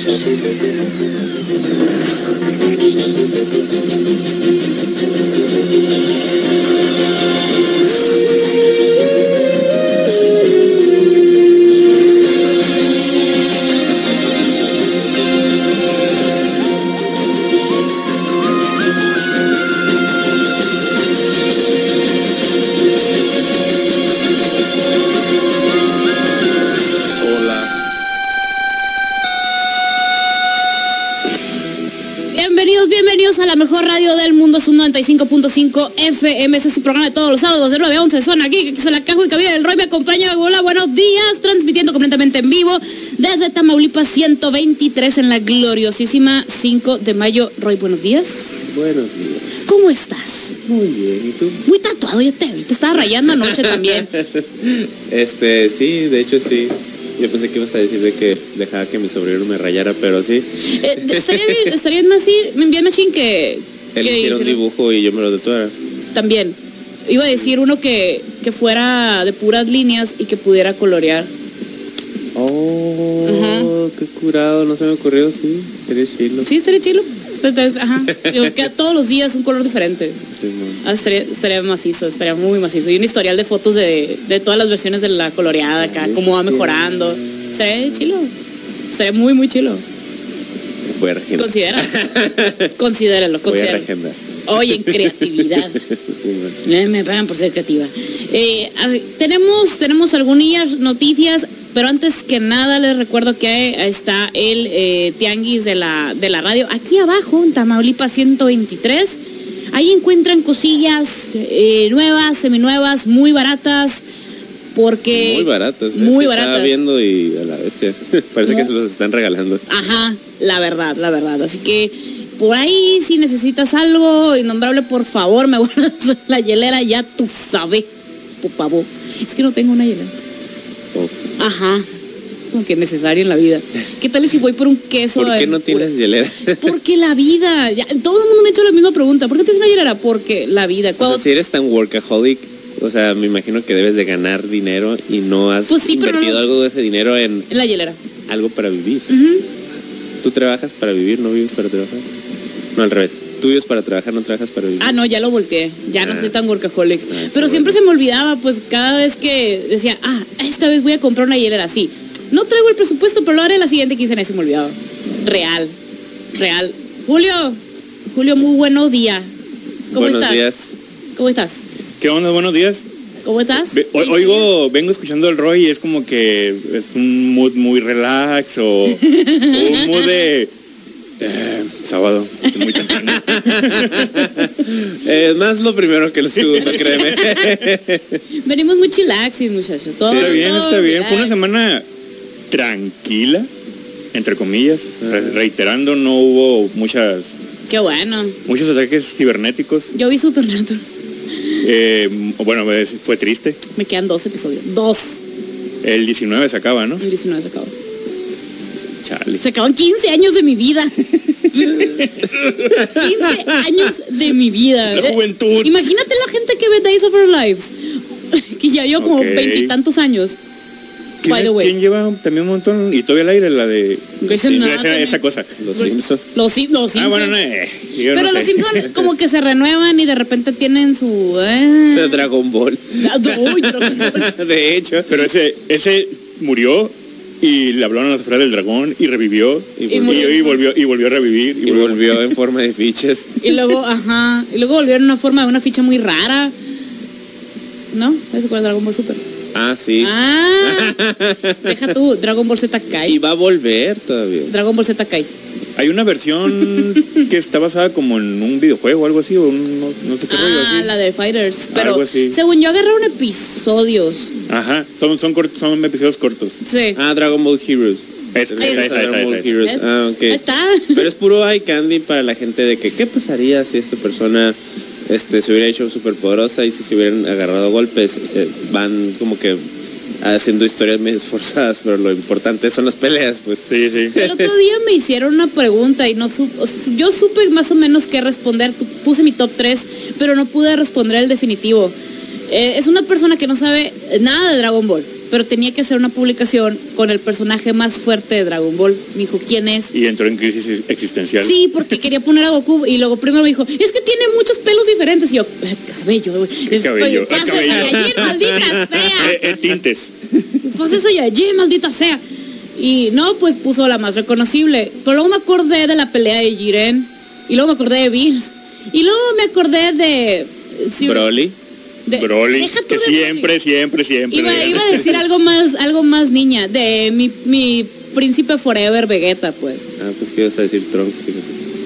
Hola. 95.5 FM. Este es su programa de todos los sábados de 9 a 11. Son aquí, que se la cajo y cabida del Roy me acompaña. Hola, buenos días. Transmitiendo completamente en vivo desde Tamaulipas 123 en la gloriosísima 5 de mayo. Roy, buenos días. Buenos días. ¿Cómo estás? Muy bien, ¿y tú? Muy tatuado, yo te vi. Te estaba rayando anoche también. Este, sí, de hecho sí. Yo pensé que ibas a decir de que dejaba que mi sobrino me rayara, pero sí. Eh, estaría bien, estaría bien así, bien machín que... Él hiciera un dibujo y yo me lo tatuara. También. Iba a decir uno que, que fuera de puras líneas y que pudiera colorear. Oh, qué curado, no se me ocurrió, sí. Sería chilo. Sí, estaría chilo. Ajá. Digo, que todos los días un color diferente. Simón. Ah, estaría, estaría macizo, estaría muy macizo. Y un historial de fotos de, de todas las versiones de la coloreada acá, cómo va mejorando. Estaría chilo. Estaría muy, muy chilo. Voy a regendar. Considera. Considéralo, Voy a considéralo. Oye, en creatividad. Eh, Me pagan por ser creativa. Eh, tenemos, tenemos algunas noticias, pero antes que nada les recuerdo que está el eh, tianguis de la, de la radio. Aquí abajo, en Tamaulipas 123, ahí encuentran cosillas nuevas, seminuevas, muy baratas, porque... Muy baratas. ¿eh? Muy baratas. Estaba viendo y a la bestia. Parece que se los están regalando. Ajá, la verdad, la verdad. Así que por ahí, si necesitas algo innombrable, por favor, me guardas la hielera, ya tú sabes, por favor. Es que no tengo una hielera. Ajá, como que es necesario en la vida. ¿Qué tal si voy por un queso? ¿Por qué no tienes hielera? Porque la vida. Ya, todo el mundo me ha hecho la misma pregunta. ¿Por qué tienes una hielera? Porque la vida. O Cuando- sea, si eres tan workaholic, o sea, me imagino que debes de ganar dinero y no has Pues sí, invertido no- algo de ese dinero en En la hielera. algo para vivir. Tú trabajas para vivir, no vives para trabajar. No, al revés. Tú vives para trabajar, no trabajas para vivir. Ah, no, ya lo volteé. Ya no Ah. soy tan workaholic. Ah, Pero siempre bueno. se me olvidaba, pues cada vez que decía, ah, esta vez voy a comprar una hielera así. No traigo el presupuesto, pero lo haré la siguiente quincena y se me olvidaba. Real, real. Julio, Julio, muy buenos días. ¿Cómo Buenos estás? días. ¿Cómo estás? ¿Qué onda? Buenos días. ¿Cómo estás? O- oigo, vengo escuchando el Roy y es como que es un mood muy relax o, o un mood de eh, sábado, muy temprano. Eh, más lo primero que lo segundo, créeme. Venimos muy chilaxis, muchachos. Todo, está bien, todo está bien. Fue una semana tranquila, entre comillas, re- reiterando, no hubo muchas Qué bueno. muchos ataques cibernéticos. Yo vi Supernatural. Eh, bueno, es- fue triste. Me quedan dos episodios. Dos. El 19 se acaba, ¿no? El 19 se acabó. Chale. Se acaban 15 años de mi vida. 15 años de mi vida. La Eh, juventud. Imagínate la gente que ve Days of Our Lives. Que ya yo como veintitantos años. ¿Quién, By the way. quién lleva también un montón? Y todavía al aire la de... Grey's Sí, Anatomy. esa, esa cosa. Los Simpsons. Los, Sim- los Ah, bueno, no, eh, yo Pero no los sé. Simpsons como que se renuevan y de repente tienen su... eh. Dragon Ball. Uy, Dragon Ball. De hecho. Pero ese, ese murió y le hablaron a la esfera del dragón y revivió Y y, volvió. y volvió y volvió a revivir Y volvió en forma de fichas. Y luego, ajá. Y luego volvieron una forma de una ficha muy rara. ¿No? ¿Ese cuál es Dragon Ball Super? Ah, sí. Ah, deja tú, Dragon Ball Z Y Kai. va a volver todavía. Dragon Ball Z Kai. Hay una versión que está basada como en un videojuego o algo así, o un, no, no sé qué rollo Ah, la de Fighters. Pero Algo así. según yo agarraron episodios. Ajá, son, son, cort- son episodios cortos. Sí. Ah, Dragon Ball Heroes. Ah. Ahí está. Pero es puro eye candy para la gente de que qué pasaría si esta persona este, se hubiera hecho súper poderosa y si se hubieran agarrado golpes. Eh, van como que haciendo historias medio esforzadas, pero lo importante son las peleas, pues. Sí, sí. El otro día me hicieron una pregunta y no supe, yo supe más o menos qué responder. Puse mi top 3, pero no pude responder el definitivo. Eh, es una persona que no sabe nada de Dragon Ball. Pero tenía que hacer una publicación con el personaje más fuerte de Dragon Ball. Me dijo, ¿quién es? Y entró en crisis existencial. Sí, porque quería poner a Goku y luego primero me dijo, es que tiene muchos pelos diferentes. Y yo, "Eh, cabello, güey. ¿Qué cabello? Pasa cabello. Saiyajin, maldita sea. Eh, eh, tintes. Pues eso ya, ye, maldita sea. Y no, pues puso la más reconocible. Pero luego me acordé de la pelea de Jiren. Y luego me acordé de Bills. Y luego me acordé de... sí, Broly. De- Broly, deja tú que de siempre, Broly. siempre, siempre. Iba, iba a decir algo más, algo más niña. De mi, mi príncipe forever Vegeta, pues. Ah, pues que ibas a decir Trunks, fíjate.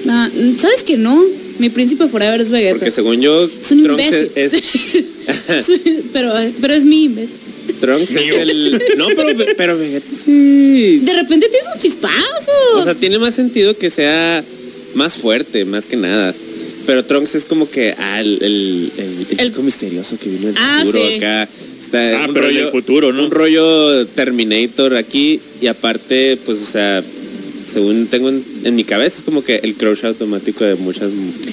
Ah, ¿Sabes que no? Mi príncipe forever es Vegeta. Porque según yo, Es un Trunks imbécil. es, es- pero, pero es mi imbécil. Trunks es el. No, pero, pero Vegeta sí. De repente tiene sus chispazos. O sea, tiene más sentido que sea más fuerte, más que nada. Pero Trunks es como que, ah, el, el, el- el El- chico misterioso que vino del Ah, futuro sí. acá. Está Ah, un pero rollo, del futuro, ¿no? Un rollo Terminator aquí. Y aparte, pues, o sea, según tengo en, en mi cabeza, es como que el crush automático de muchas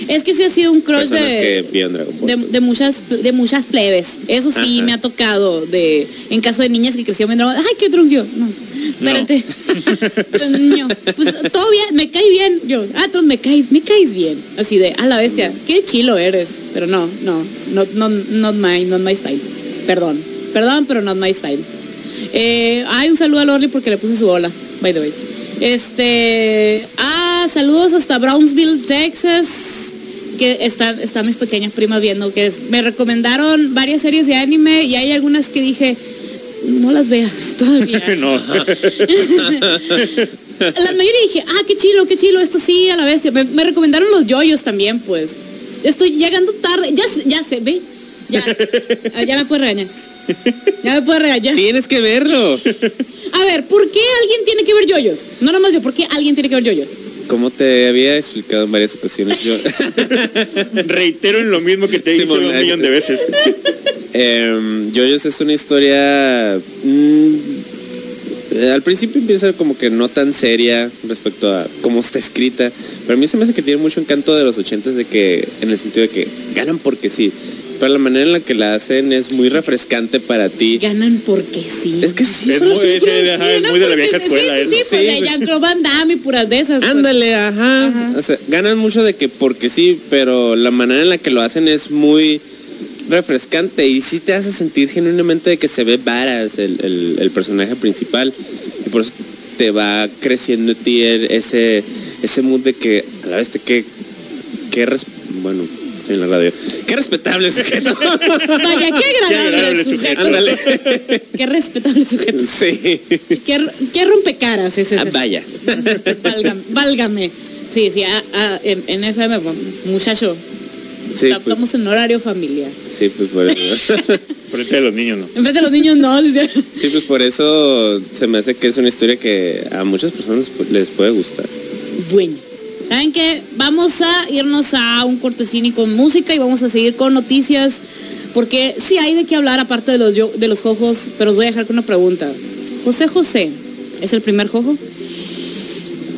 Es que sí ha sido un crush de, que vieron Dragon Ball. de, pues. de muchas de muchas plebes. Eso sí Ajá. me ha tocado de en caso de niñas que crecieron viendo, ay, qué trunks yo. No. Espérate. No. Pues todo bien, me cae bien. Yo, ah, tú me caes, me caes bien. Así de, a la bestia, qué chilo eres. Pero no, no, no, no, not my, not my style. Perdón. Perdón, pero not my style. Eh, ay, un saludo a Lorly porque le puse su hola, by the way. Este, ah, saludos hasta Brownsville, Texas, que están, están mis pequeñas primas viendo, que es- me recomendaron varias series de anime y hay algunas que dije, no las veas todavía. no. La mayoría dije, ah, qué chilo, qué chilo, esto sí, a la bestia. Me, me recomendaron los yoyos también, pues. Estoy llegando tarde, ya, ya se ve, ya, Ah, ya me puede regañar. Ya me puede regañar. Tienes que verlo. A ver, ¿por qué alguien tiene que ver yoyos? No nomás yo, ¿por qué alguien tiene que ver yoyos? Como te había explicado en varias ocasiones, yo. Reitero en lo mismo que te he dicho un millón de veces. Eh, Yoyos es una historia. mm, al principio empieza como que no tan seria respecto a cómo está escrita. Pero a mí se me hace que tiene mucho encanto de los ochentas de que, en el sentido de que ganan porque sí. Pero la manera en la que la hacen es muy refrescante para ti. Ganan porque sí. Es que sí, Es muy, es, películas- ajá, es muy de la vieja escuela. Sí, es- sí, sí, pues Sí, Van Damme y puras de esas. pues. Ándale, ajá. Ajá. O sea, ganan mucho de que porque sí, pero la manera en la que lo hacen es muy refrescante y sí te hace sentir genuinamente de que se ve varas el, el- el personaje principal y por eso te va creciendo en ti el- ese ese mood de que a la vez te que que bueno en la radio qué respetable sujeto Vaya, qué Qué agradable, agradable sujeto. sujeto. ándale Qué respetable sujeto. sí Qué, qué rompecaras ese. Ah, vaya Válgame. válgame. Sí, sí, ah, ah, en, en FM, muchacho, sí pues, estamos en horario familiar. sí pues por eso Frente a los niños, ¿no? En vez de los niños, no. Sí, pues por eso se me hace que es una historia que a muchas personas les puede gustar. Bueno. ¿Saben qué? Vamos a irnos a un cortesini con música y vamos a seguir con noticias. Porque sí hay de qué hablar aparte de los, de los jojos, pero os voy a dejar con una pregunta. José José, ¿es el primer jojo?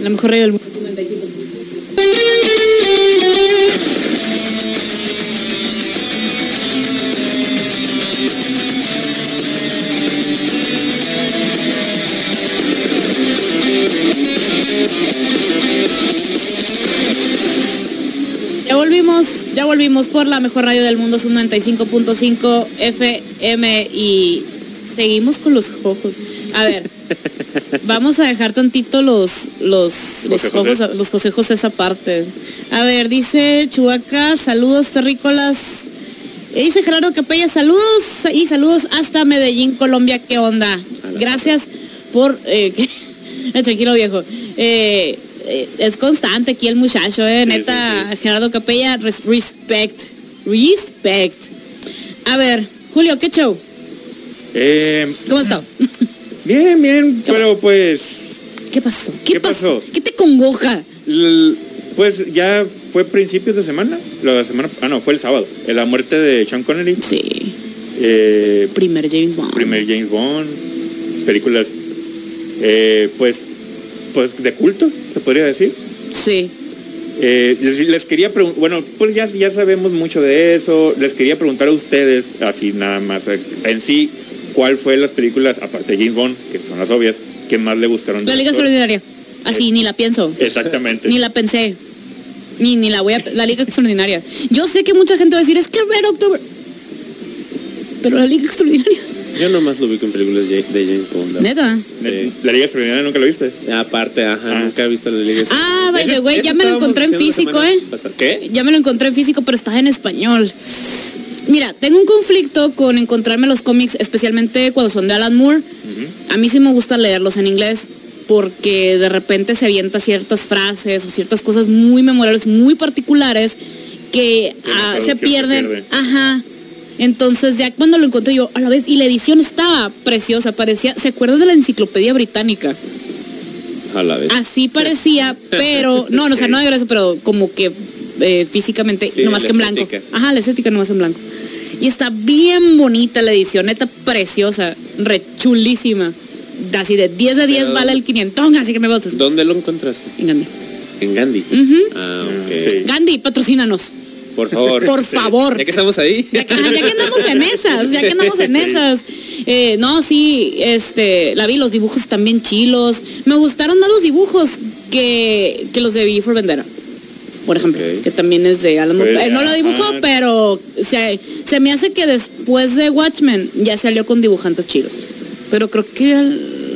La mejor rey del mundo. Volvimos, ya volvimos por la mejor radio del mundo, es un 95.5 FM y seguimos con los jojos. A ver, vamos a dejar tantito los los los José José. los José esa parte. A ver, dice Chubaca, saludos terrícolas. Dice Gerardo Capella, saludos y saludos hasta Medellín, Colombia, ¿qué onda? Gracias por... eh, tranquilo viejo. Eh, es constante aquí el muchacho, eh, Sí, neta, sí, Gerardo Capella, res- respect, respect. A ver, Julio, ¿qué show? Eh, ¿Cómo está? bien, bien, pero pues, ¿Qué pasó? ¿Qué, ¿Qué pasó? pasó? ¿Qué te congoja? l- pues ya fue principios de semana. La semana, ah no, fue el sábado. eh, La muerte de Sean Connery. Sí, eh, primer James Bond. primer James Bond, películas, eh, pues, pues de culto, se podría decir. Sí. Eh, les, les quería preguntar, bueno, pues ya, ya sabemos mucho de eso. Les quería preguntar a ustedes, así nada más, eh, en sí, ¿cuál fue las películas, aparte de James Bond, que son las obvias, que más le gustaron? La del Liga? Extraordinaria. Así, Eh, ni la pienso. Exactamente. Ni la pensé. Ni, ni la voy a... La Liga Extraordinaria. Yo sé que mucha gente va a decir, es que Red October... Pero la Liga Extraordinaria. Yo nomás lo vi en películas de de James Bond. Neta. Sí. La Liga Extraordinaria nunca lo viste. Aparte, ajá, Ah. nunca he visto la Liga Ah, by the way, ya me lo encontré en físico, ¿eh? ¿Qué? Ya me lo encontré en físico, pero está en español. Mira, tengo un conflicto con encontrarme los cómics, especialmente cuando son de Alan Moore. A mí sí me gusta leerlos en inglés porque de repente se avienta ciertas frases o ciertas cosas muy memorables, muy particulares que ah, se pierden. pierde. Ajá. Entonces ya cuando lo encontré yo a la vez y la edición estaba preciosa, parecía, ¿se acuerdan de la enciclopedia británica? A la vez. Así parecía, pero no, no, o sea, no de eso, pero como que eh, físicamente, Sí, nomás que en blanco. estética. Ajá, la estética nomás en blanco. Y está bien bonita la edición, neta preciosa, rechulísima. Así de 10 de 10 Pero- vale el 500, así que me votas. ¿Dónde lo encontraste? En Gandhi. En Gandhi. Ujú. Ah, ok. Sí. Gandhi, patrocínanos. Por favor. Por favor. Ya que estamos ahí. Ya que, ya que andamos en esas, ya que andamos en esas. Eh, no, sí, este, la vi, los dibujos también chilos. Me gustaron más los dibujos que, que los de V for Vendera. Por ejemplo, que también es de Alan Moore. Eh, no lo dibujó, pero se, se me hace que después de Watchmen ya salió con dibujantes chilos. Pero creo que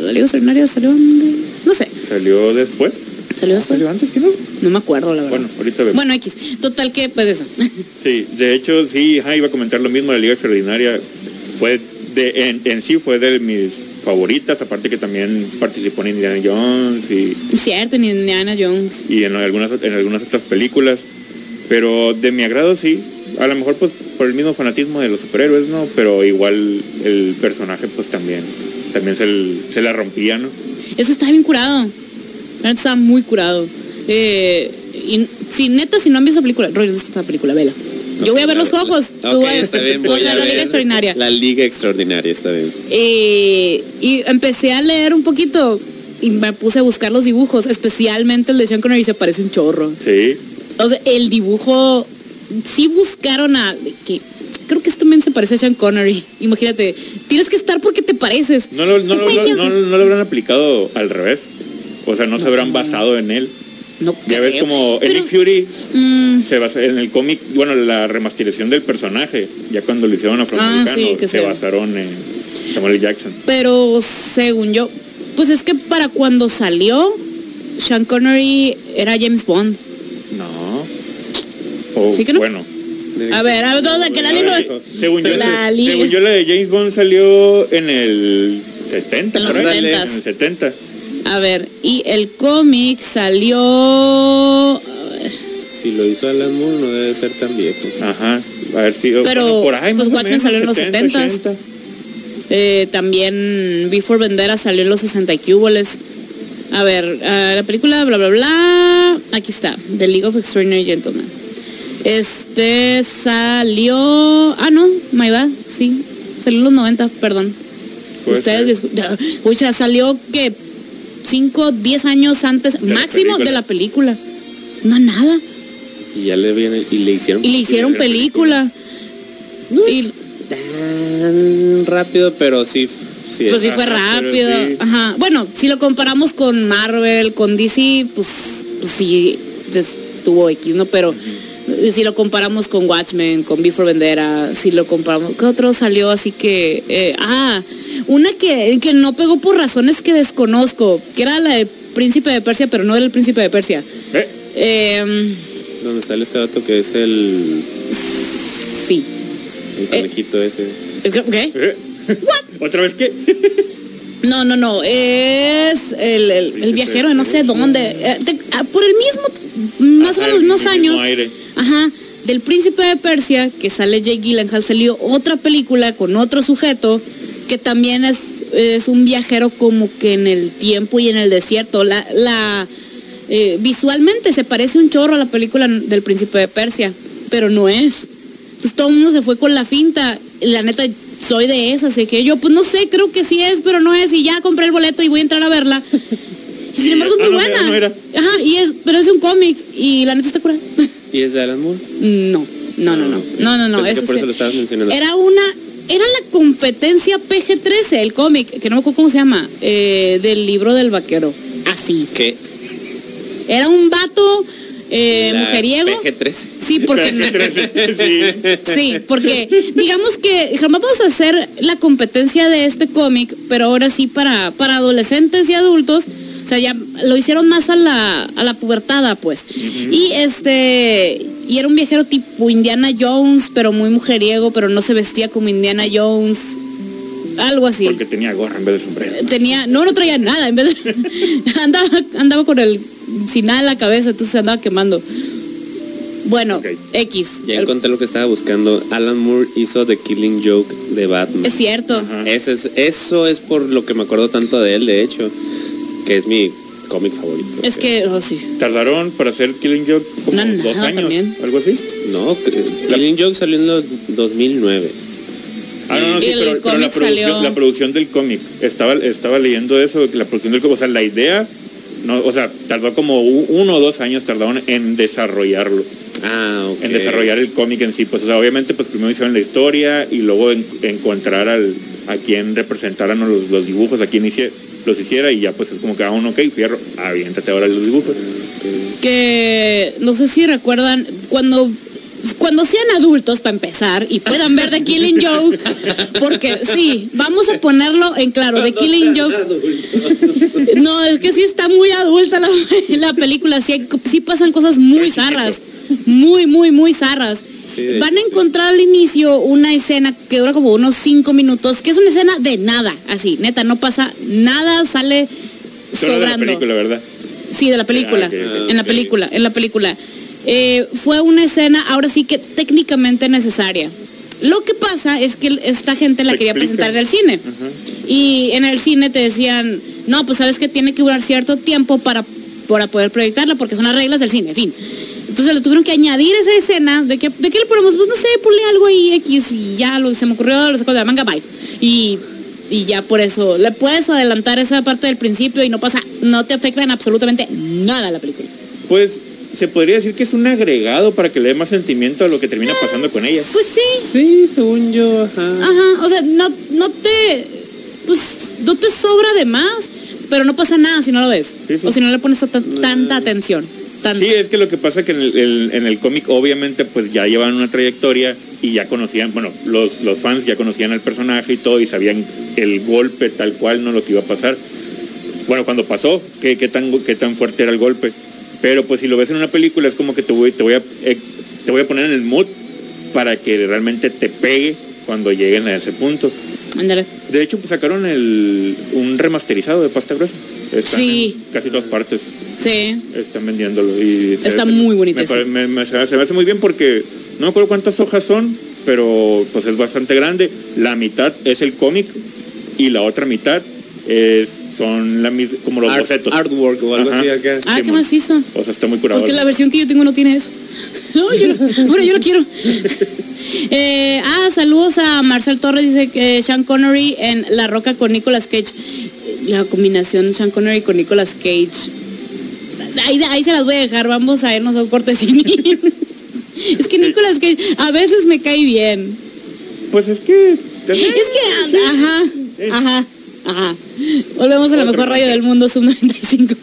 la Liga Extraordinaria salió de- No sé, ¿Salió después? Salió después. ¿Salió antes que no? No me acuerdo, la verdad. Bueno, ahorita vemos. Bueno, X. Total que, pues eso. Sí, de hecho, sí, ajá, iba a comentar lo mismo. La Liga Extraordinaria fue de, en, en sí fue de mis favoritas, aparte que también participó en Indiana Jones y, Cierto, ni Indiana Jones. y en algunas en algunas otras películas. Pero de mi agrado sí, a lo mejor pues por el mismo fanatismo de los superhéroes, ¿no? Pero igual el personaje pues también, también se, el- se la rompía, ¿no? Ese está bien curado. La neta está muy curado. Eh, y si neta, si no han visto esa película, Roy, ¿dónde está esta película? Vela. Yo voy a ver los ojos. Ok, tú vas, está bien, tú vas voy a a ver la Liga Extraordinaria. La Liga Extraordinaria, está bien. Eh, y empecé a leer un poquito y me puse a buscar los dibujos, especialmente el de Sean Connery se parece un chorro. Sí, O sea, el dibujo, sí buscaron a... Que, creo que este también se parece a Sean Connery. Imagínate, tienes que estar porque te pareces. no lo, no, lo- Güey, no- no- no lo habrán aplicado al revés. O sea, no se habrán basado en él. No Ya ves como Pero, el Nick Fury mm, se basa en el cómic, bueno, la remasterización del personaje, ya cuando lo hicieron afroamericano, Ah, sí, que se basaron en Samuel. Jackson. Pero según yo, pues es que para cuando salió, Sean Connery era James Bond. No. O, ¿Sí que no? Bueno. A ver, a ver, ¿dónde que la ver, según, yo, La según yo, la de James Bond salió en el 70, En los por ahí, 70s. En el 70. A ver, y el cómic salió... a ver, Si lo hizo Alan Moore, no debe ser tan viejo. Ajá. A ver si. Pero, por ahí, pues, Watchmen salió en los 70, 70s. 80. eh, también Before Vendera salió en los 60 y cuboles. A ver, ah, la película, bla, bla, bla. Aquí está, The League of Extraordinary Gentlemen. Este salió... Ah, no, my bad, sí. Salió en los 90, perdón. Ustedes, o sea, salió que 5, 10 años antes máximo de la película. No, nada. Y ya le viene, y le hicieron. Y le hicieron la película. Y, tan rápido, pero sí. sí pues sí fue rápido. sí. Ajá. Bueno, si lo comparamos con Marvel, con DC, pues, pues sí, estuvo X, ¿no? Pero si lo comparamos con Watchmen, con Before Vendera, si lo comparamos, ¿qué otro salió? Así que, eh, ah, una que, que no pegó por razones que desconozco, que era la de Príncipe de Persia, pero no era el Príncipe de Persia. Eh, Eh, Donde sale este vato que es el, sí. el conejito ese. ¿Qué? eh. ¿Otra vez qué? No, no, no. Es el, el- el viajero de no sé dónde. Eh, te- ah, por el mismo, más o menos años. aire. Ajá. Del príncipe de Persia, que sale Jake Gyllenhaal, salió otra película con otro sujeto que también es, es un viajero como que en el tiempo y en el desierto. La, la eh, visualmente se parece un chorro a la película del príncipe de Persia, pero no es. Entonces todo el mundo se fue con la finta. La neta, soy de esas, así que yo, pues no sé, creo que sí es, pero no es, y ya compré el boleto y voy a entrar a verla. Y sin embargo es muy no, era- buena. no era. Ajá, y es, pero es un cómic, y la neta está curada. ¿Y es de Alan Moore? No, no, no, no. No, no, no. Pensé que ese por sí. eso lo estabas mencionando. Era una era la competencia PG-13, el cómic, que no me acuerdo cómo se llama, eh, del libro del vaquero. Así. ¿Qué? Era un vato eh, mujeriego. PG-13. Sí, porque sí. Sí, porque digamos que jamás vamos a hacer la competencia de este cómic, pero ahora sí para, para adolescentes y adultos. O sea, ya lo hicieron más a la, a la pubertada, pues. Y este, y era un viajero tipo Indiana Jones, pero muy mujeriego, pero no se vestía como Indiana Jones. Algo así. Porque tenía gorra en vez de sombrero. Tenía, no, no traía nada, en vez de, andaba, andaba con el, sin nada en la cabeza, entonces andaba quemando. Bueno, Ok. X. Ya El- encontré lo que estaba buscando. Alan Moore hizo The Killing Joke de Batman. es cierto. Ese es, eso es por lo que me acuerdo tanto de él, de hecho, que es mi cómic favorito. Es que, oh, sí. Tardaron para hacer Killing Joke como No, dos años, también. algo así. No, Killing Joke salió en los 2009. Ah, no, no, sí, pero, pero la, cómic producción, salió- la producción del cómic. Estaba, estaba leyendo eso, que la producción del cómic, o sea, la idea, no, o sea, tardó como uno o dos años tardaron en desarrollarlo, Ah, ok. en desarrollar el cómic en sí. Pues, o sea, obviamente, pues primero hicieron la historia y luego en- encontrar al, a quien representaran los, los dibujos, a quien hicie- los hiciera y ya pues es como que, ah, un ok, fierro, aviéntate ahora los dibujos. Que no sé si recuerdan cuando cuando sean adultos para empezar y puedan ver The Killing Joke, porque sí, vamos a ponerlo en claro, The Killing Joke. No, es que sí está muy adulta la, la película, sí, hay- sí pasan cosas muy zarras, muy, muy, muy zarras. Sí, Van a encontrar al inicio una escena que dura como unos cinco minutos, que es una escena de nada, así, neta, no pasa nada, sale Solo de la sobrando. película, ¿verdad? Sí, de la película. Ah, ok. En la película, en la película. Eh, fue una escena, ahora sí que técnicamente necesaria. Lo que pasa es que esta gente la quería presentar en el cine. Y en el cine te decían, no, pues sabes que tiene que durar cierto tiempo para, para poder proyectarla, porque son las reglas del cine, en fin. Entonces le tuvieron que añadir esa escena de que, ¿de qué le ponemos? Pues no sé, ponle algo ahí X y ya lo, se me ocurrió, lo saco de la manga, bye. Y, y ya por eso le puedes adelantar esa parte del principio y no pasa, no te afecta en absolutamente nada la película. Pues se podría decir que es un agregado para que le dé más sentimiento a lo que termina pasando con ella. Pues sí, Sí, según yo, ajá. ajá, o sea, no, no te, pues no te sobra de más, pero no pasa nada si no lo ves. Sí, sí. O si no le pones ta- tanta atención. Tanta. Sí, es que lo que pasa es que en el, el- en el cómic obviamente pues ya llevan una trayectoria y ya conocían, bueno, los, los fans ya conocían al personaje y todo y sabían el golpe tal cual, no lo que iba a pasar. Bueno, cuando pasó, qué, qué tan, qué tan fuerte era el golpe. Pero pues si lo ves en una película es como que te voy, te voy, a, eh, te voy a poner en el mood para que realmente te pegue cuando lleguen a ese punto. Ándale. De hecho, pues sacaron el, un remasterizado de pasta gruesa. Está Sí. en casi todas partes Sí. están vendiéndolo. Y Está muy bonito me- me- se me hace muy bien porque no me acuerdo cuántas hojas son, pero pues es bastante grande. La mitad es el cómic y la otra mitad es, son la, como los Art- bocetos. artwork o algo Ajá. así acá. Ah, Sí, ¿qué más hizo? O sea, está muy curado. Porque la versión que yo tengo no tiene eso. No, yo lo- ahora yo lo quiero. Eh, ah, saludos a Marcel Torres, dice que Sean Connery en La Roca con Nicolas Cage. La combinación Sean Connery con Nicolas Cage. Ahí, ahí se las voy a dejar, vamos a irnos a un cortesín. es que Nicolas Cage a veces me cae bien. Pues es que... Es que, ajá, ajá, ajá. Volvemos a la mejor radio del mundo, Sub 95.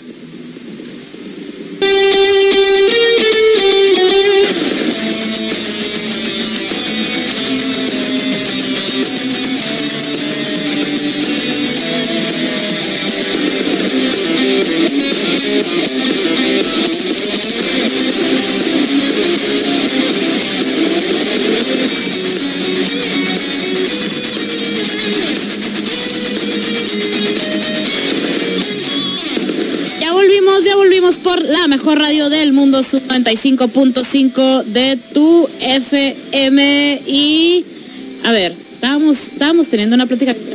Mundo, Sub 95.5 de tu FM. Y, a ver, estábamos, estábamos teniendo una plática.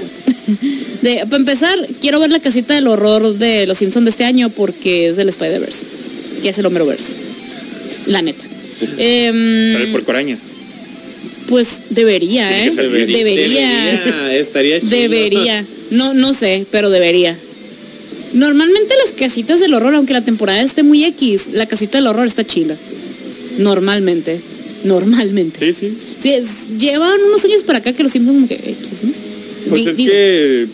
De, para empezar, quiero ver la casita del horror de Los Simpsons de este año porque es del Spider-Verse, que es el Homeroverse. La neta. Em, Sale por coraña. pues debería, ¿eh? Debería. Debería, estaría chido. Debería. No, no sé, pero debería. Normalmente las casitas del horror, aunque la temporada esté muy X, la casita del horror está chila. Normalmente. Normalmente. Sí, sí. Sí, es- llevan unos años para acá que los Simpsons como que X, ¿no? Pues es digo, que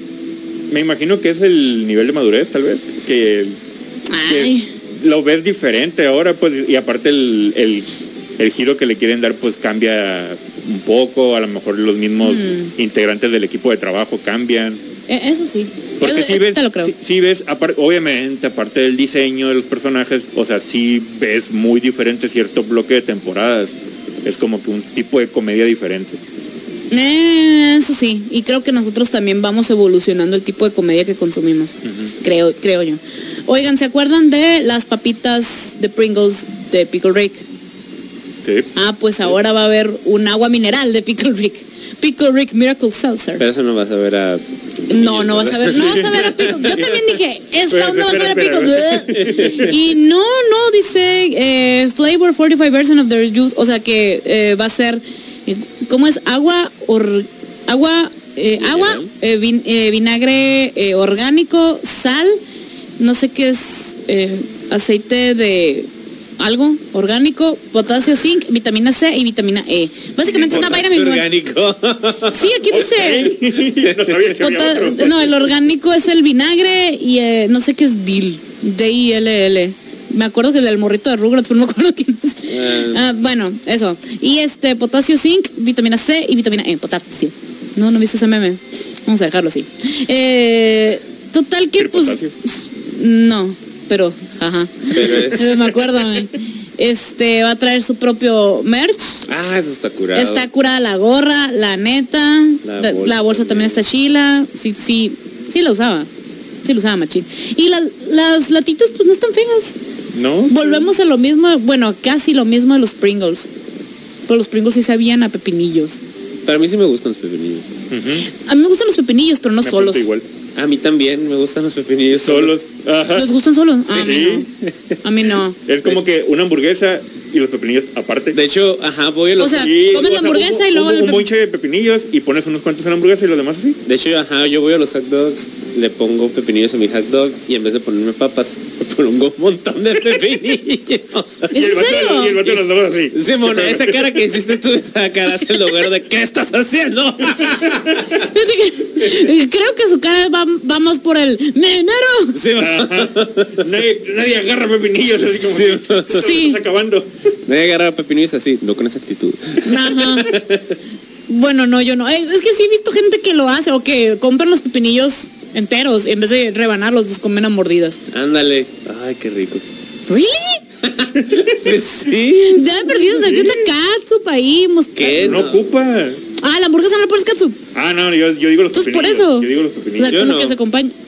me imagino que es el nivel de madurez, tal vez, que, lo ves diferente ahora, pues, y aparte el, el, el giro que le quieren dar, pues cambia un poco, a lo mejor los mismos Mm. integrantes del equipo de trabajo cambian. Eh, eso sí. Porque Eso- si ves, te lo creo. sí, sí ves, obviamente, aparte del diseño de los personajes, o sea, sí ves muy diferente cierto bloque de temporadas. Es como que un tipo de comedia diferente. Eh, eso sí, y creo que nosotros también vamos evolucionando el tipo de comedia que consumimos, creo, creo yo. Oigan, ¿se acuerdan de las papitas de Pringles de Pickle Rick? Sí. Ah, pues ahora va a haber un agua mineral de Pickle Rick. Pickle Rick Miracle Seltzer. Pero eso no vas a ver a... No, no vas a ver, no vas a ver a Pickle. Yo también dije, esta no vas a ver a Pickle. Y no, no, dice eh, Flavor 45 version of their juice. O sea que eh, va a ser, eh, ¿cómo es? Agua, or- agua, eh, agua, eh, vin- vinagre orgánico, sal, no sé qué es, aceite de algo orgánico, potasio, zinc, vitamina C y vitamina E. Básicamente es una vaina orgánico. Sí, aquí dice. no sabía que había Pota- otro. no, el orgánico es el vinagre y eh, no sé qué es dill. D-I-L-L. Me acuerdo que del morrito de Rugrats, pero no me acuerdo quién es. Ah. Ah, bueno, eso. Y este, potasio, zinc, vitamina C y vitamina E. Potasio. No, no viste ese meme. Vamos a dejarlo así. Eh, total que, ¿Quiere pues. potasio? No, pero, ajá. Pero es... Me acuerdo. Este, va a traer su propio merch. Ah, eso está curado. Está curada la gorra, la neta. La La, bolsa la bolsa también también. está chila. Sí, sí, sí la usaba. Sí la usaba machín. Y la- las latitas pues no están feas. ¿No? Volvemos a lo mismo, bueno, casi lo mismo de los Pringles. Pero los Pringles sí sabían a pepinillos. Para mí sí me gustan los pepinillos. A mí me gustan los pepinillos, pero no Me solos. igual. A mí también me gustan los pepinillos Solos. Ajá. ¿Les gustan solos? Ah, a mí Sí. no. A mí no. Es como que una hamburguesa y los pepinillos aparte. De hecho, ajá, voy a los... O sea, Y, comes la o sea, hamburguesa un- y luego un, un bonche de pepinillos y pones unos cuantos en la hamburguesa y los demás así. De hecho, ajá, yo voy a los hot dogs, le pongo pepinillos a mi hot dog y en vez de ponerme papas, le pongo un montón de pepinillos. ¿Es y el en vato- serio? Y el vato de los dos así. Simón, esa cara que hiciste tú, esa cara hace el logrero de ¿qué estás haciendo? Que- Creo que su cara va, va más por el menero. Nadie, nadie agarra pepinillos así como Sí. que Sí. estás acabando. Me voy a agarrar pepinillos así, no con esa actitud. Ajá. Bueno, no, yo no. Eh, Es que sí he visto gente que lo hace o que compran los pepinillos enteros en vez de rebanarlos, los comen a mordidas. Ándale. Ay, qué rico. ¿Really? Pues sí. Ya he perdido una dieta catsup ahí. mos- ¿Qué? No no. ocupa. Ah, la hamburguesa no pones catsup. Ah, no, yo, yo digo los Entonces por eso. Yo digo los O sea, pepinillos. Como no. que se acompaña.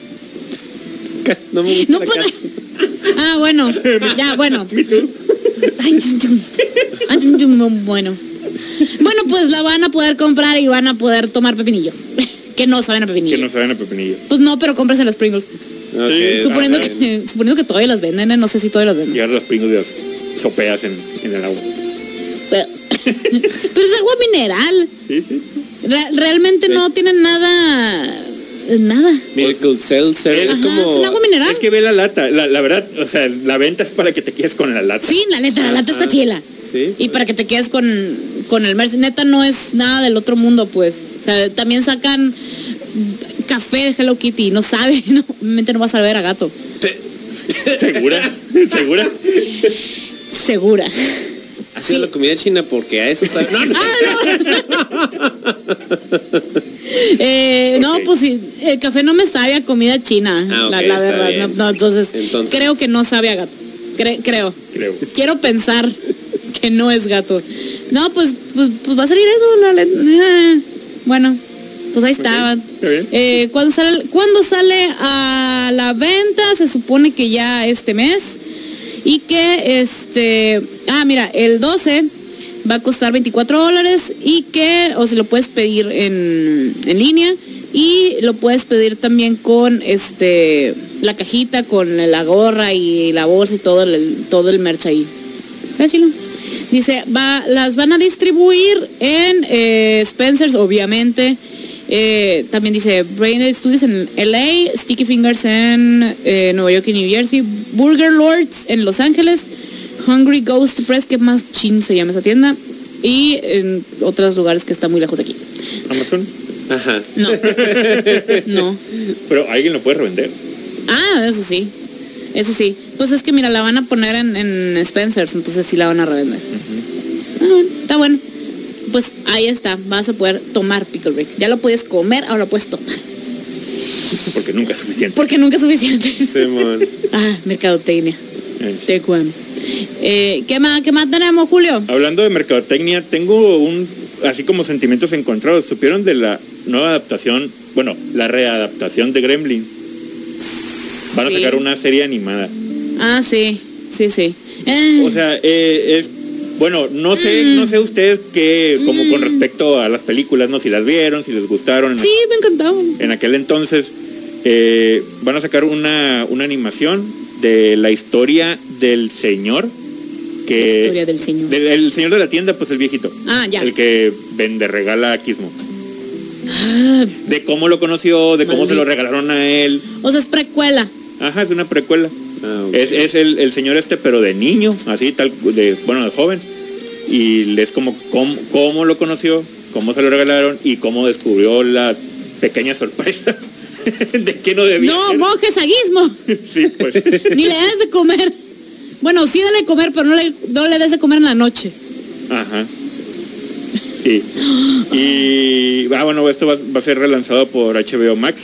No me gusta No la puede. Ah, bueno. Ya, bueno. Bueno. Bueno, pues la van a poder comprar y van a poder tomar pepinillos. Que no saben a Que pepinillo. no saben a pepinillo. Pues no, pero cómprese las Pringles. Ok, Sí, suponiendo, bien. que, suponiendo que todavía las venden, ¿eh? no sé si todavía las venden. Y ahora los pingos y los sopeas en, en el agua. Pero, pero es agua mineral. Sí, sí. Re- realmente Sí. no tienen nada. Nada. Miracle. Ajá, es como... es un agua mineral. Es que ve la lata. La, la verdad, o sea, la venta es para que te quedes con la lata. Sí, la neta, la lata está chila. Sí. Y para que te quedes con, con el merch. Neta no es nada del otro mundo, pues. O sea, también sacan café de Hello Kitty. No sabe, no, obviamente no vas a ver a gato. ¿Segura? ¿Segura? Segura. Sido Sí. la comida china porque a eso sabe. No, no. Ah, no. Eh, No, Ok. pues sí, el café no me sabe a comida china, Ah, la, ok, la está verdad. No, no, entonces, Entonces. creo que no sabe a gato. Cre- creo. Creo. Quiero pensar que no es gato. No, pues, pues, pues va a salir eso. la- la- eh, bueno, pues ahí estaban. bien. Eh, ¿cuándo, sale, cuándo sale a la venta? Se supone que ya este mes. Y que este. Ah, mira, el 12 va a costar 24 dólares. Y que, o si lo puedes pedir en, en línea. Y lo puedes pedir también con este la cajita, con la gorra y la bolsa y todo el, todo el merch ahí. Ah, chilo. Dice, va, las van a distribuir en eh, Spencer's, obviamente. Eh, también dice Brain Studios en LA, Sticky Fingers en eh, Nueva York y New Jersey, Burger Lords en Los Ángeles, Hungry Ghost Press, que más chin se llama esa tienda, y en otros lugares que están muy lejos de aquí. Amazon. Ajá. No. no. Pero alguien lo puede revender. Ah, eso sí. Eso sí. Pues es que mira, la van a poner en, en Spencer's, entonces sí la van a revender. Ah, bueno, está bueno. Pues ahí está, vas a poder tomar Pickle Rick. Ya lo puedes comer, ahora lo puedes tomar. Porque nunca es suficiente. Porque nunca es suficiente. Simón. ah, mercadotecnia. Eh. Tecuan. Eh, ¿qué, más, ¿Qué más tenemos, Julio? Hablando de mercadotecnia, tengo un así como sentimientos encontrados. ¿Supieron de la nueva adaptación, bueno, la readaptación de Gremlin? Van a sacar una serie animada. Ah, sí, sí, sí. Eh, O sea, eh, es, bueno, no sé, Mm. no sé ustedes qué, como con respecto a las películas, no si las vieron, si les gustaron en, sí, me encantaba. en aquel entonces, eh, van a sacar una, una animación de la historia del señor que La historia del señor. del- el señor de la tienda, pues el viejito, Ah, ya. el que vende regala a Kismo. Ah, De cómo lo conoció, de cómo se lo regalaron a él. o sea, es precuela. Ajá, es una precuela. Ah. Es, es el, el señor este, pero de niño, así, tal, de, bueno, de joven. Y es como cómo, cómo lo conoció, cómo se lo regalaron y cómo descubrió la pequeña sorpresa de que no debía No, ser. monjes a Gizmo. Sí, pues. Ni le des de comer. Bueno, sí dale de comer, pero no le, no le des de comer en la noche. Ajá. Sí. Y, ah, bueno, esto va, va a ser relanzado por HBO Max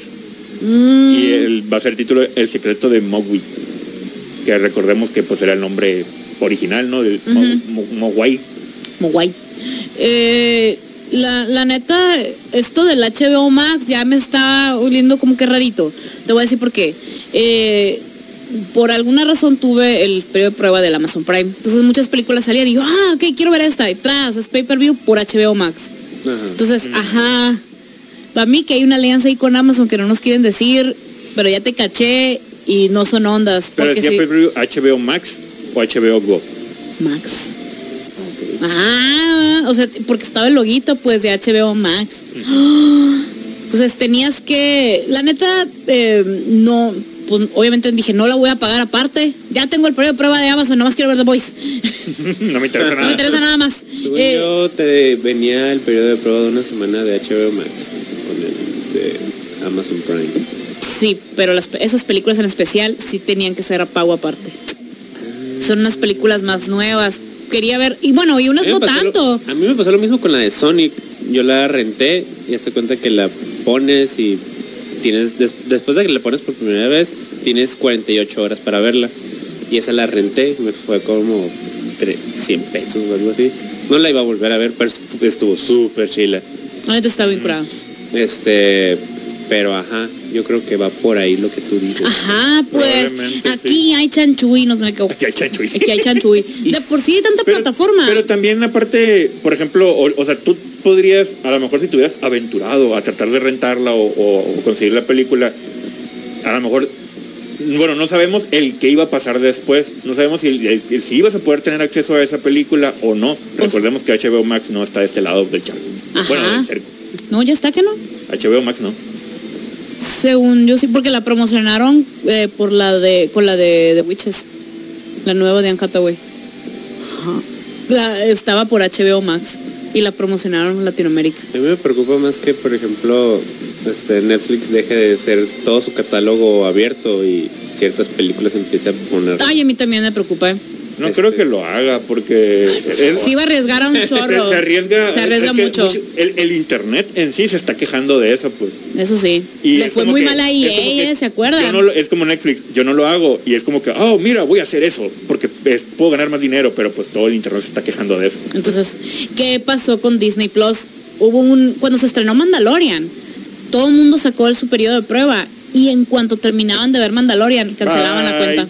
Mm, y el, va a ser título El secreto de Mowgli. Que recordemos que pues era el nombre original, ¿no? Del Mo- Ujú. Mo- Mowgli. como guay. Eh, la, la neta, esto del HBO Max ya me está oliendo como que rarito. Te voy a decir por qué. Eh, por alguna razón tuve el periodo de prueba del Amazon Prime. Entonces muchas películas salían y yo, ah, ok, quiero ver esta. Y tras, es pay-per-view por HBO Max. Entonces, ajá. A mí que hay una alianza ahí con Amazon que no nos quieren decir, pero ya te caché y no son ondas. Pero decía sí. pay-per-view HBO Max o HBO Go. Max. Ah, o sea, porque estaba el loguito pues de HBO Max. Entonces tenías que, la neta, eh, no, pues obviamente dije, no la voy a pagar aparte. Ya tengo el periodo de prueba de Amazon, nomás quiero ver The Voice. no me interesa No me nada. interesa nada más. Según Eh, yo, te venía el periodo de prueba de una semana de HBO Max con el de Amazon Prime. Sí, pero las, esas películas en especial sí tenían que ser a pago aparte. Son unas películas más nuevas. Quería ver, y bueno, y unas no lo- tanto. a mí me pasó lo mismo con la de Sonic. Yo la renté y hazte cuenta que la pones y tienes, des- después de que la pones por primera vez, tienes 48 horas para verla. Y esa la renté, me fue como tre- 100 pesos o algo así. No la iba a volver a ver, pero estuvo súper chila. La neta está bien curado. Este, pero ajá, yo creo que va por ahí lo que tú dices. Ajá, pues aquí hay chanchuy, no sé qué. Aquí hay chancho. Aquí hay chanchuy. De por sí hay tanta Pero- plataforma. Pero también aparte, por ejemplo, o, o sea, tú podrías, a lo mejor si te hubieras aventurado a tratar de rentarla o, o- o conseguir la película, a lo mejor, bueno, no sabemos el que iba a pasar después, no sabemos si, el- el- si ibas a poder tener acceso a esa película o no. Recordemos que HBO Max no está de este lado del charco. Bueno, del. No, ya está que no. HBO Max no. Según yo sí, porque la promocionaron eh, por la de con la de The Witches, la nueva de Anne Hathaway. Ajá. La- estaba por HBO Max y la promocionaron en Latinoamérica. A mí me preocupa más que, por ejemplo, este, Netflix deje de ser todo su catálogo abierto y ciertas películas empiece a poner... Ay, a mí también me preocupa. ¿eh? No Este- creo que lo haga porque es- Sí va a arriesgar a un chorro. se arriesga, Se arriesga es que mucho. El, el internet en sí se está quejando de eso, pues. Eso sí. Y Le fue muy que- mal a EA, que ¿se acuerdan? no es como Netflix, yo no lo hago y es como que, oh, mira, voy a hacer eso porque es- puedo ganar más dinero, pero pues todo el internet se está quejando de eso. Entonces, ¿qué pasó con Disney Plus? Hubo un cuando se estrenó Mandalorian, todo el mundo sacó el su periodo de prueba y en cuanto terminaban de ver Mandalorian cancelaban la cuenta.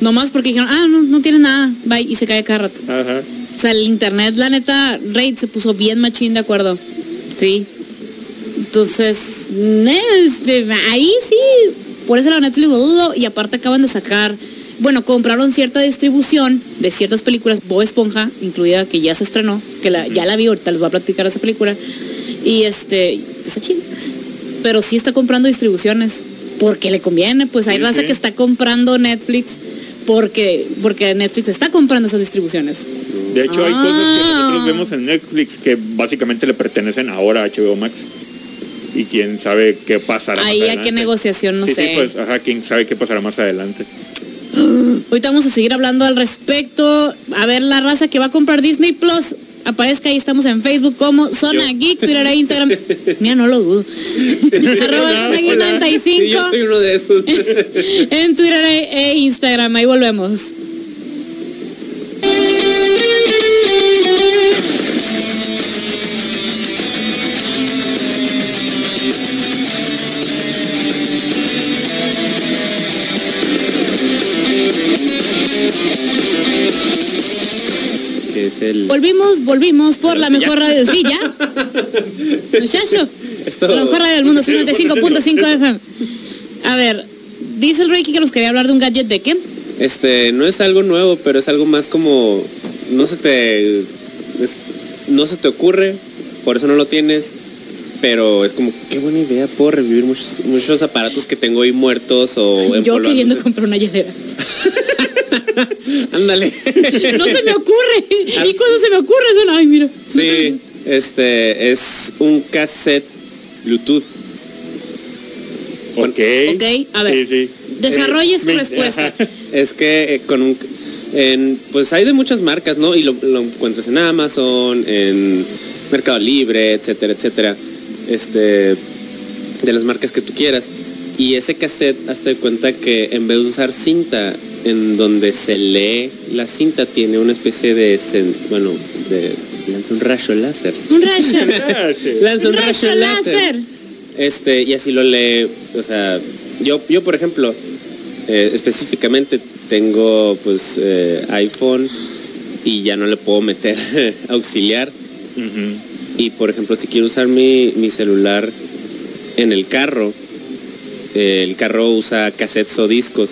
Nomás porque dijeron, ah, no, no tiene nada, bye, y se cae cada rato. Ajá. O sea, el internet, la neta, Raid se puso bien machín de acuerdo. Sí. Entonces, ne- este, ahí sí, por eso la Netflix lo dudo. Y aparte acaban de sacar, bueno, compraron cierta distribución de ciertas películas, Bob Esponja, incluida que ya se estrenó, que la, ya la vi, ahorita les voy a platicar esa película. Y este, está chido. Pero sí está comprando distribuciones, porque le conviene, pues hay Sí, raza sí. que está comprando Netflix porque, porque Netflix está comprando esas distribuciones. De hecho, hay Ah. cosas que nosotros vemos en Netflix que básicamente le pertenecen ahora a HBO Max. Y quién sabe qué pasará. Ahí más a qué negociación, no Sí, sé. Sí, pues, ajá, quién sabe qué pasará más adelante. Ahorita vamos a seguir hablando al respecto. A ver, la raza que va a comprar Disney Plus. Aparezca ahí, estamos en Facebook como Zona Yo. Geek, Twitter e Instagram. Mira, no lo dudo. Arroba Zona Geek Hola. 95 Sí, yo soy uno de esos. en Twitter e, e Instagram. Ahí volvemos. Es el... Volvimos, volvimos por la mejor radio. Sí, ya. Muchacho. La mejor radio del mundo, 95.5 FM. A ver, dice el Reiki que nos quería hablar de un gadget de qué? Este, no es algo nuevo, pero es algo más como... No se te... es- no se te ocurre, por eso no lo tienes, pero es como, qué buena idea, puedo revivir muchos, muchos aparatos que tengo ahí muertos o Yo queriendo comprar una hielera. Ándale. No se me ocurre. Y cuando se me ocurre ay, mira. Sí, este, es un cassette Bluetooth. Ok. Ok, a ver. Sí, sí. Desarrolle Eh, su me- respuesta. ajá. Es que eh, con un... en- pues hay de muchas marcas, ¿no? Y lo, lo encuentras en Amazon, en Mercado Libre, etcétera, etcétera. Este, de las marcas que tú quieras. Y ese cassette, hazte de cuenta que en vez de usar cinta, en donde se lee la cinta, tiene una especie de, sen- bueno, de, lanza un rayo láser. Un rayo. Lanza Un rayo láser. Este, y así lo lee, o sea, yo, yo por ejemplo, eh, específicamente tengo pues eh, iPhone y ya no le puedo meter auxiliar. Y por ejemplo, si quiero usar mi, mi celular en el carro, el carro usa cassettes o discos.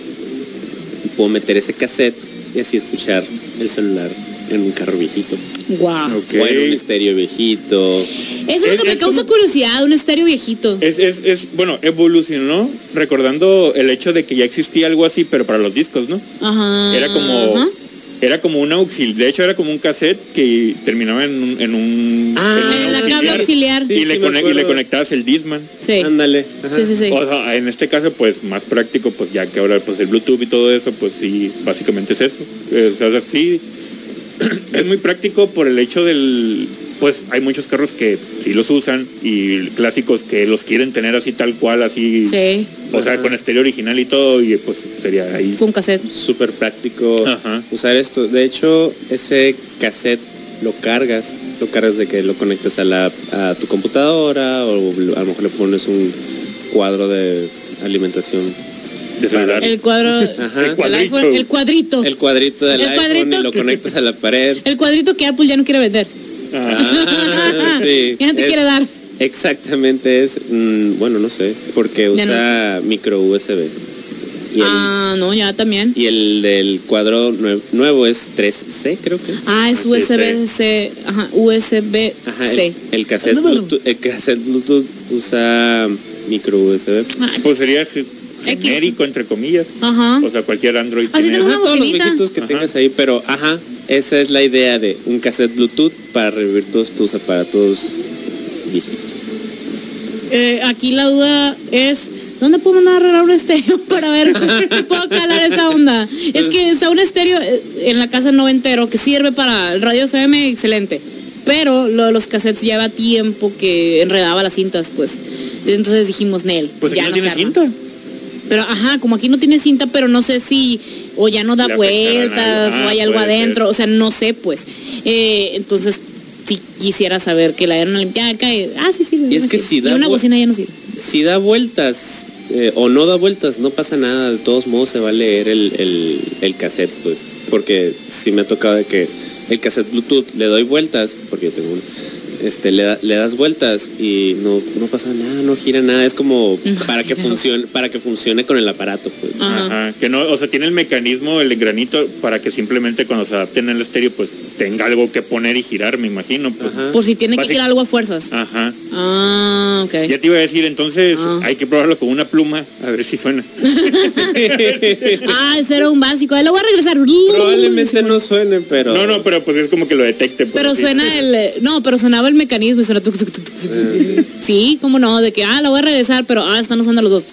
Y puedo meter ese cassette y así escuchar el celular en un carro viejito. Wow. Ok. O en un estéreo viejito. Eso es lo Es- que me es causa como- curiosidad, un estéreo viejito. Es, es, es, bueno, evolucionó recordando el hecho de que ya existía algo así, pero para los discos, ¿no? Ajá. Era como Ajá. Era como un auxiliar, de hecho era como un cassette que terminaba en un, en un, Ah, en un En la cable auxiliar. Sí, y, le sí y conectabas el Disman. Sí. Ándale. ajá. Sí, sí, sí. O sea, en este caso, pues más práctico, pues ya que ahora pues el Bluetooth y todo eso, pues sí, básicamente es eso. O sea, sí, es muy práctico por el hecho del, pues hay muchos carros que sí los usan y clásicos que los quieren tener así tal cual, así, Sí. o sea, Ajá. con estéreo original y todo, y pues sería ahí. Fue un cassette. súper práctico Ajá. usar esto. De hecho, ese cassette lo cargas, lo cargas de que lo conectas a, la, a tu computadora o a lo mejor le pones un cuadro de alimentación. De celular. El cuadro. Ajá. El, cuadrito. iPhone, el cuadrito. El cuadrito del El iPhone cuadrito y lo que- conectas a la pared. El cuadrito que Apple ya no quiere vender. Ah, sí. ya no te Es- quiere dar. Exactamente es, mm, bueno, no sé, porque usa micro USB. Y el, Ah, no, ya también. y el del cuadro nue- nuevo es 3C, creo que. Ah, es USB-C. Ajá, USB-C. Ajá, el, el cassette Bluetooth, el cassette Bluetooth usa micro USB. Ay, Pues sería genérico, entre comillas. Ajá. O sea, cualquier Android Así tiene tenemos Ajá, una todos los viejitos que Ajá. tengas ahí, pero ajá, esa es la idea de un cassette Bluetooth para revivir todos tus aparatos viejitos. Eh, aquí la duda es, ¿dónde puedo mandar a arreglar un estéreo para ver si puedo calar esa onda? Es que está un estéreo eh, en la casa noventero que sirve para el radio FM, excelente. Pero lo de los cassettes lleva tiempo que enredaba las cintas, pues. Entonces dijimos, Nel, Pues ya no se tiene arma". cinta. Pero ajá, como aquí no tiene cinta, pero no sé si o ya no da Le vueltas algo. o hay algo adentro, ser. o sea, no sé pues. Eh, entonces, si quisiera saber que la hayan limpiado acá, eh, ah, sí, sí. Y es no que sirve. si da Y una bocina ya no sirve. Si da vueltas eh, o no da vueltas, no pasa nada, de todos modos se va a leer el, el, el cassette, pues, porque si me ha tocado de que el cassette Bluetooth le doy vueltas, porque yo tengo uno, este, le, le das vueltas y no, no pasa nada, no gira nada. Es como para que funcione, para que funcione con el aparato, pues. Ajá. Ajá, que no, o sea, tiene el mecanismo, el granito, para que simplemente cuando se adapten al estéreo, pues tenga algo que poner y girar, me imagino. Pues. Por si tiene que tirar algo a fuerzas. Ajá. Ah, ok. Ya te iba a decir, entonces Ah. hay que probarlo con una pluma, a ver si suena. Ah, ese era un básico. Ahí lo voy a regresar. Probablemente no suene, pero. No, no, pero pues es como que lo detecte. pues, Pero suena el. No, pero sonaba el mecanismo y suena. tuc, tuc, tuc, tuc, tuc. Sí, cómo no, de que, ah, la voy a regresar, pero ah, están usando los dos.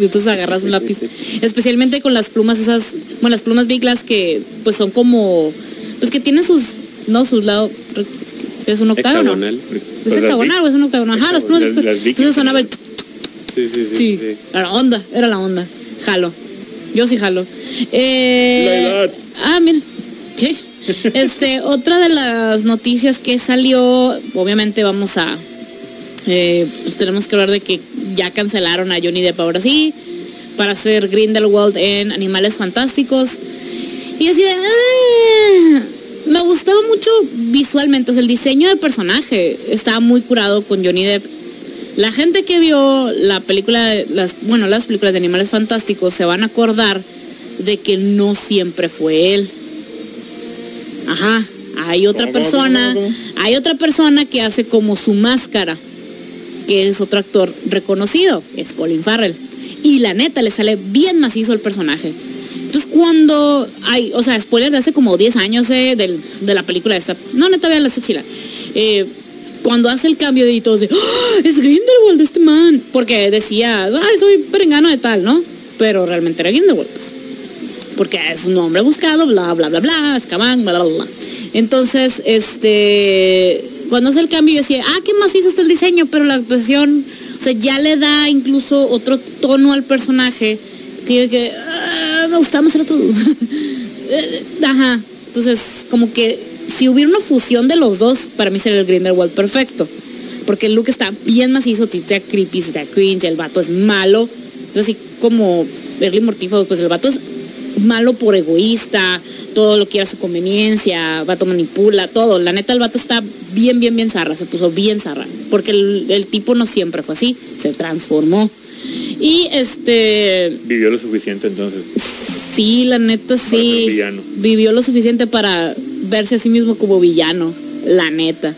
Y entonces agarras un lápiz. Especialmente con las plumas esas. Bueno, las plumas Big Glass que pues son como. Pues que tienen sus. No, sus lados. Es un octágono. Hexagonal. ¿Es las hexagonal o es un octágono? Ajá, las plumas. Las- pues, las entonces sonaba el. Sí, sí, sí. Sí, sí. era la onda, era la onda. Jalo. Yo sí jalo. Eh, La edad. Ah, mira. ¿Qué? Este, otra de las noticias que salió, obviamente vamos a. eh, tenemos que hablar de que ya cancelaron a Johnny Depp ahora sí, para hacer Grindelwald en Animales Fantásticos. Y así. "Ah". me gustaba mucho visualmente, o sea, el diseño del personaje estaba muy curado con Johnny Depp. La gente que vio la película, las, bueno, las películas de Animales Fantásticos se van a acordar de que no siempre fue él. Ajá, hay otra ¿Cómo, cómo, persona, hay otra persona que hace como su máscara, que es otro actor reconocido, es Colin Farrell. Y la neta le sale bien macizo el personaje. Entonces cuando hay, o sea, spoiler de hace como 10 años eh, del- de la película esta, no neta vean la chila. Eh, cuando hace el cambio de todos de, ¡Ah! es Grindelwald este man, porque decía, ay, soy perengano de tal, ¿no? Pero realmente era Grindelwald, pues porque es un nombre buscado, bla, bla, bla, bla, Azkaban, bla, bla, bla. Entonces, este, cuando hace el cambio yo decía, ah, qué macizo está el diseño, pero la actuación, o sea, ya le da incluso otro tono al personaje, que, ah, me gustaba más el otro. Ajá, entonces, como que si hubiera una fusión de los dos, para mí sería el Grindelwald perfecto. Porque el look está bien macizo, da creepy, da cringe, el vato es malo. Es así como Berlin Mortífago, pues el vato es malo por egoísta, todo lo quiere a su conveniencia, vato manipula, todo. La neta, el vato está bien, bien, bien zarra, se puso bien zarra. Porque el, el tipo no siempre fue así, se transformó. Y este, Vivió lo suficiente entonces. sí, la neta sí, vivió lo suficiente para verse a sí mismo como villano, la neta.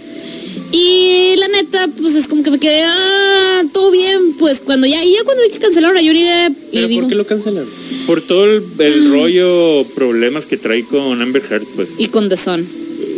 Y la neta, pues es como que me quedé, ah, todo bien, pues cuando ya, y ya cuando vi que cancelaron a Johnny Depp, y ¿Pero digo, por qué lo cancelaron? Por todo el, el rollo, problemas que trae con Amber Heard, pues. y con The Sun.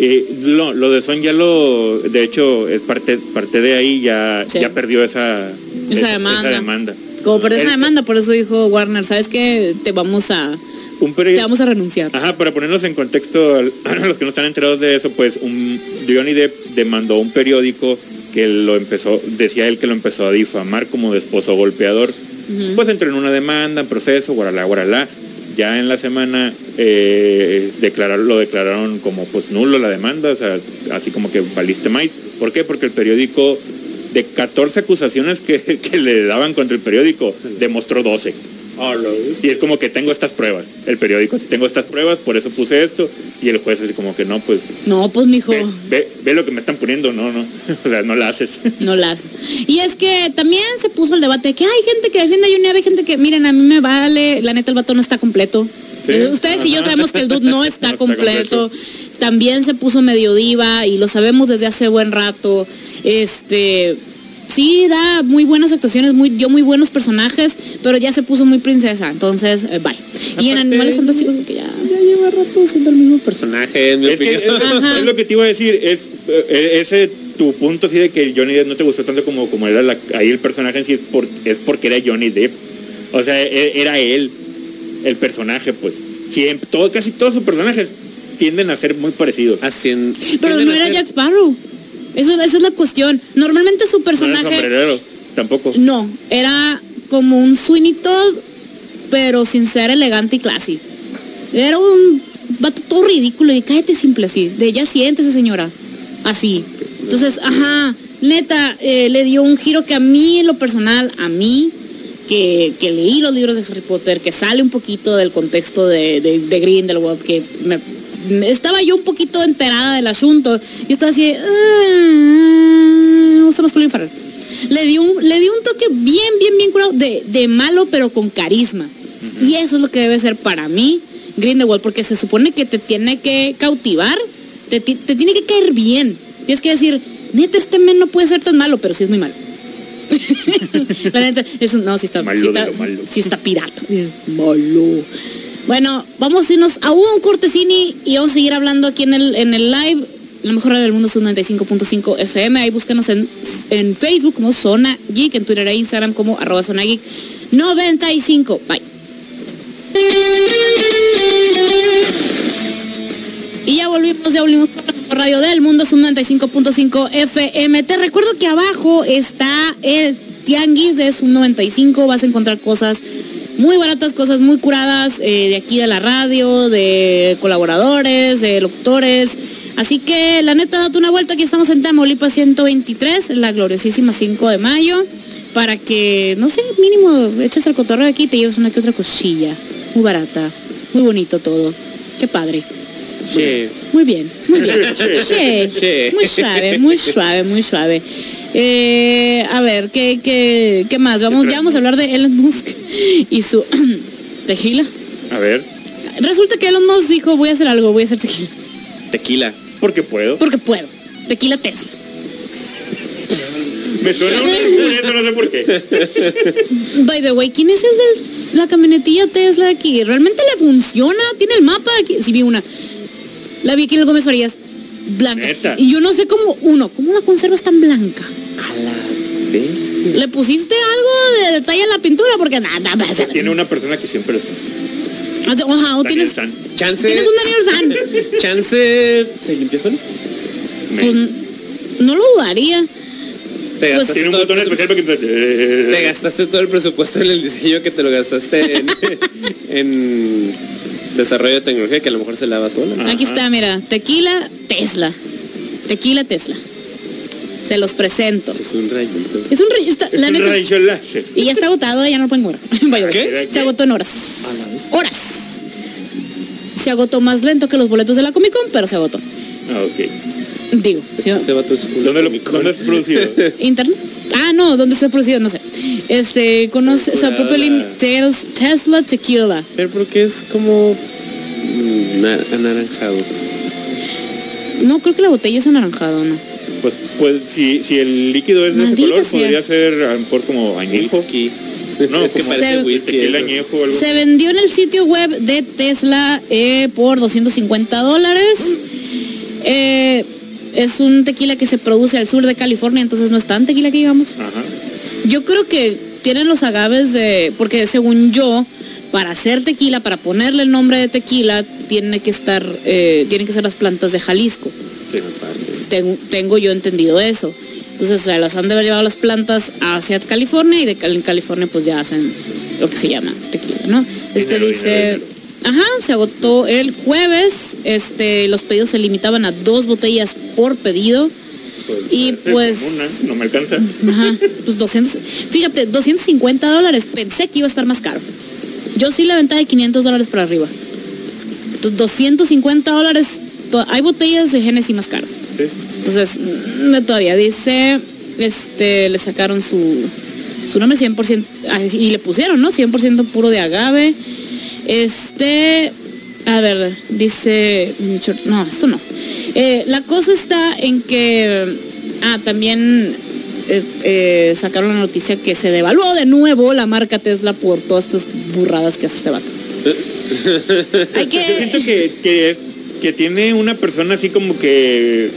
Eh, lo, lo de Son ya lo, de hecho, es parte, parte de ahí, ya, Sí. ya perdió esa, Esa demanda. demanda. Como por esa demanda, por eso dijo Warner, ¿sabes qué? Te vamos a, Un te vamos a renunciar. Ajá, para ponernos en contexto a los que no están enterados de eso, pues un Johnny Depp demandó un periódico que lo empezó, decía él que lo empezó a difamar como de esposo golpeador. Pues entró en una demanda, en proceso, guaralá, guaralá. Ya en la semana eh, declarar- lo declararon como pues nulo la demanda, o sea, así como que valiste más. ¿Por qué? Porque el periódico, de 14 acusaciones que, que le daban contra el periódico, demostró 12. Y es como que tengo estas pruebas, el periódico, tengo estas pruebas, por eso puse esto, y el juez así como que no, pues No, pues mijo, ve, ve- ve lo que me están poniendo, no, no, o sea, no la haces. no la hace. Y es que también se puso el debate de que hay gente que defiende a Depp, hay gente que, miren, a mí me vale, la neta el vato no está completo. Sí. Eh, Ustedes y yo sabemos que el dude no No está, completo. También se puso medio diva y lo sabemos desde hace buen rato. Este, sí, da muy buenas actuaciones, muy, dio muy buenos personajes, pero ya se puso muy princesa, entonces, eh, bye. y en Animales Fantásticos, que ya... Ya lleva rato siendo el mismo personaje, en mi Es, que, opinión. es- Ajá. es lo que te iba a decir, es eh, ese tu punto así de que Johnny Depp no te gustó tanto como, como era la- ahí el personaje en sí, es, por- es porque era Johnny Depp. O sea, e- era él, el personaje, pues. Siempre, todo, casi todos sus personajes tienden a ser muy parecidos. Hacien- Pero no era ser- Jack Sparrow. Eso, esa es la cuestión. Normalmente su No personaje... sombrerero, tampoco. No, era como un Sweeney Todd, pero sin ser elegante y classy. Era un vato todo ridículo y cállate simple así. De ella siéntese señora. Así. Entonces, ajá, neta, eh, le dio un giro que a mí, en lo personal, a mí, que, que leí los libros de Harry Potter, que sale un poquito del contexto de, de, de Grindelwald, que me estaba yo un poquito enterada del asunto y estaba así, ah, me gusta más Colin Farrell. Le di un, le di un toque bien, bien, bien curado de, de malo, pero con carisma. Y eso es lo que debe ser para mí Grindelwald, porque se supone que te tiene que cautivar, te, ti- te tiene que caer bien. Tienes que decir, neta, este men no puede ser tan malo, pero sí es muy malo. La neta, es, un- no, sí está, Malo sí está, sí está pirata. Malo. Bueno, vamos a irnos a un cortesini y vamos a seguir hablando aquí en el, en el live. La mejor radio del mundo es un 95.5 FM. Ahí búscanos en, en Facebook como Zona Geek, en Twitter e Instagram como arroba Zona Geek 95. Bye. Y ya volvimos, ya volvimos por Radio del Mundo, es un 95.5 FM. Te recuerdo que abajo está el Tianguis de Sub 95. Vas a encontrar cosas muy baratas, cosas muy curadas eh, de aquí de la radio, de colaboradores, de locutores. Así que la neta, date una vuelta. Aquí estamos en Tamaulipas 123, en la gloriosísima 5 de mayo. Para que, no sé, mínimo eches el cotorreo aquí y te lleves una que otra cosilla. Muy barata, muy bonito todo. Qué padre. Che. Muy bien, muy bien. Sí, Che. Muy suave, muy suave, muy suave. Eh, a ver, ¿qué, qué, qué más? Vamos, ya vamos a hablar de Elon Musk y su tequila. A ver, Resulta que Elon Musk dijo, voy a hacer algo, voy a hacer tequila. Tequila. porque puedo. Porque puedo. Tequila Tesla. Me suena un eso no sé por qué. By the way, ¿quién es el de la camionetilla Tesla aquí? ¿Realmente le funciona? ¿Tiene el mapa aquí? Sí, vi una. La vi aquí en el Gómez Farías. Blanca. ¿Neta? Y yo no sé cómo, uno, ¿cómo la conservas tan blanca? A la bestia. ¿Le pusiste algo de detalle en la pintura? Porque nada, nada más. Tiene una persona que siempre está. Ajá, o Daniel tienes, San. Chance. tienes un Daniel San. Chance. ¿Se limpió solo? Pues, no lo dudaría. Te Pues- Tiene un botón especial que... te gastaste todo el presupuesto en el diseño que te lo gastaste en, en desarrollo de tecnología que a lo mejor se lava sola. Ajá. Aquí está, mira, tequila Tesla. Tequila Tesla. Se los presento. Es un rayito. Es un Es la un neta- rayo láser. Y ya está agotado, ya no lo pueden comprar. Se agotó en horas. A la vez. Horas. Se agotó más lento que los boletos de la Comic Con, pero se agotó. Ah, ok. Digo, ¿sí? Ese vato es un ¿Dónde lo dónde es producido? ¿Internet? Ah, no, ¿dónde se ha producido? No sé. Este, conoce, Tes- Tesla Tequila. Pero porque es como mm, na- anaranjado. No, creo que la botella es anaranjado, ¿no? Pues, pues si, si el líquido es de ese Maldita color, sea. podría ser a lo mejor como añejo. Whisky. No, es que como parece Se- whisky. tequila eso. añejo o algo. Se vendió en el sitio web de Tesla eh, por 250 dólares. Eh, es un tequila que se produce al sur de California, entonces no es tan tequila que digamos. Ajá. Yo creo que tienen los agaves de, porque según yo, para hacer tequila, para ponerle el nombre de tequila, tiene que estar, eh, tienen que ser las plantas de Jalisco. Sí. Tengo, tengo yo entendido eso. Entonces, o sea, las han de haber llevado las plantas hacia California y de en California pues ya hacen lo que se llama tequila, ¿no? Este Dinero, dice, dinero, ajá, se agotó el jueves, este, los pedidos se limitaban a dos botellas por pedido. Pues, Y pues- una, no me alcanza. Ajá, pues 200, fíjate, 250 dólares, pensé que iba a estar más caro. Yo sí la venta de 500 dólares para arriba. Entonces, 250 dólares, hay botellas de Genesis más caras. Sí. Entonces, mm, todavía dice, este, le sacaron su, su nombre 100%, ah, y le pusieron, ¿no? 100% puro de agave. Este, a ver, dice, no, esto no. Eh, la cosa está en que, ah, también eh, eh, sacaron la noticia que se devaluó de nuevo la marca Tesla por todas estas burradas que hace este vato. Hay Yo siento que... que, que, tiene una persona así como que...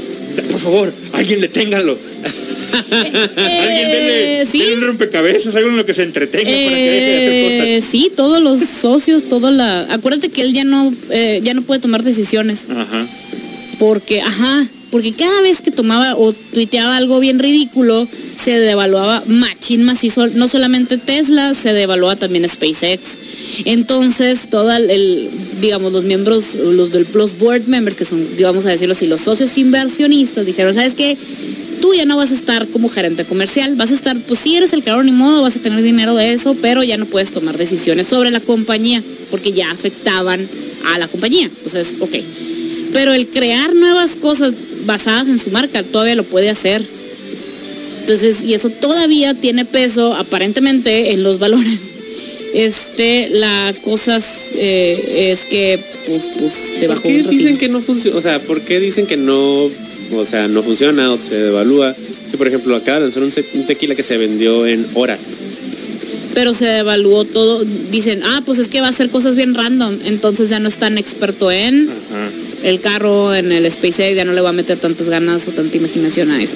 Por favor, alguien deténgalo. alguien denle, Eh, sí. denle rompecabezas, algo en lo que se entretenga para que deje de hacer Eh, sí, todos los socios, toda la. Acuérdate que él ya no, eh, ya no puede tomar decisiones. Ajá. porque, ajá, porque cada vez que tomaba o tuiteaba algo bien ridículo se devaluaba machín macizo. No solamente Tesla, se devaluaba también SpaceX. Entonces, toda el, digamos, los miembros, los del los board members, que son, vamos a decirlo así, los socios inversionistas, dijeron, ¿sabes qué? Tú ya no vas a estar como gerente comercial, vas a estar, pues sí eres el creador ni modo, vas a tener dinero de eso, pero ya no puedes tomar decisiones sobre la compañía, porque ya afectaban a la compañía. Entonces, ok. Pero el crear nuevas cosas basadas en su marca todavía lo puede hacer. Entonces, y eso todavía tiene peso aparentemente en los valores. Este, la cosa eh, es que, pues, pues, se ¿Por qué dicen que no funciona? O sea, ¿por qué dicen que no, o sea, no funciona o se devalúa? Si, por ejemplo, acaba de lanzar un, un tequila que se vendió en horas. Pero se devaluó todo. Dicen, ah, pues es que va a hacer cosas bien random. Entonces ya no es tan experto en Ajá. El carro, en el SpaceX, ya no le va a meter tantas ganas o tanta imaginación a eso.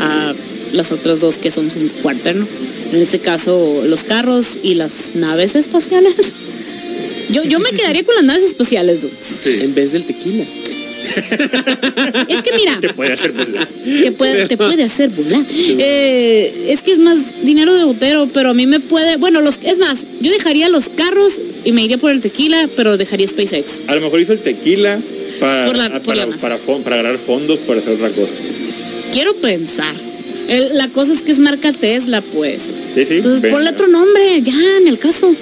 A las otras dos que son su fuerte, ¿no? En este caso, los carros y las naves espaciales. Yo, yo me quedaría con las naves espaciales, dude. Sí. En vez del tequila. Es que mira, Te puede hacer puede, te puede hacer volar. Eh, es que es más dinero de botero, pero a mí me puede. Bueno, los es más, yo dejaría los carros y me iría por el tequila, pero dejaría SpaceX. A lo mejor hizo el tequila para, Por la- ah, por la para, masa. para, para agarrar fondos para hacer otra cosa. Quiero pensar. El- la cosa es que es marca Tesla, pues. Sí, sí. Entonces ven. ponle otro nombre, ya, en el caso.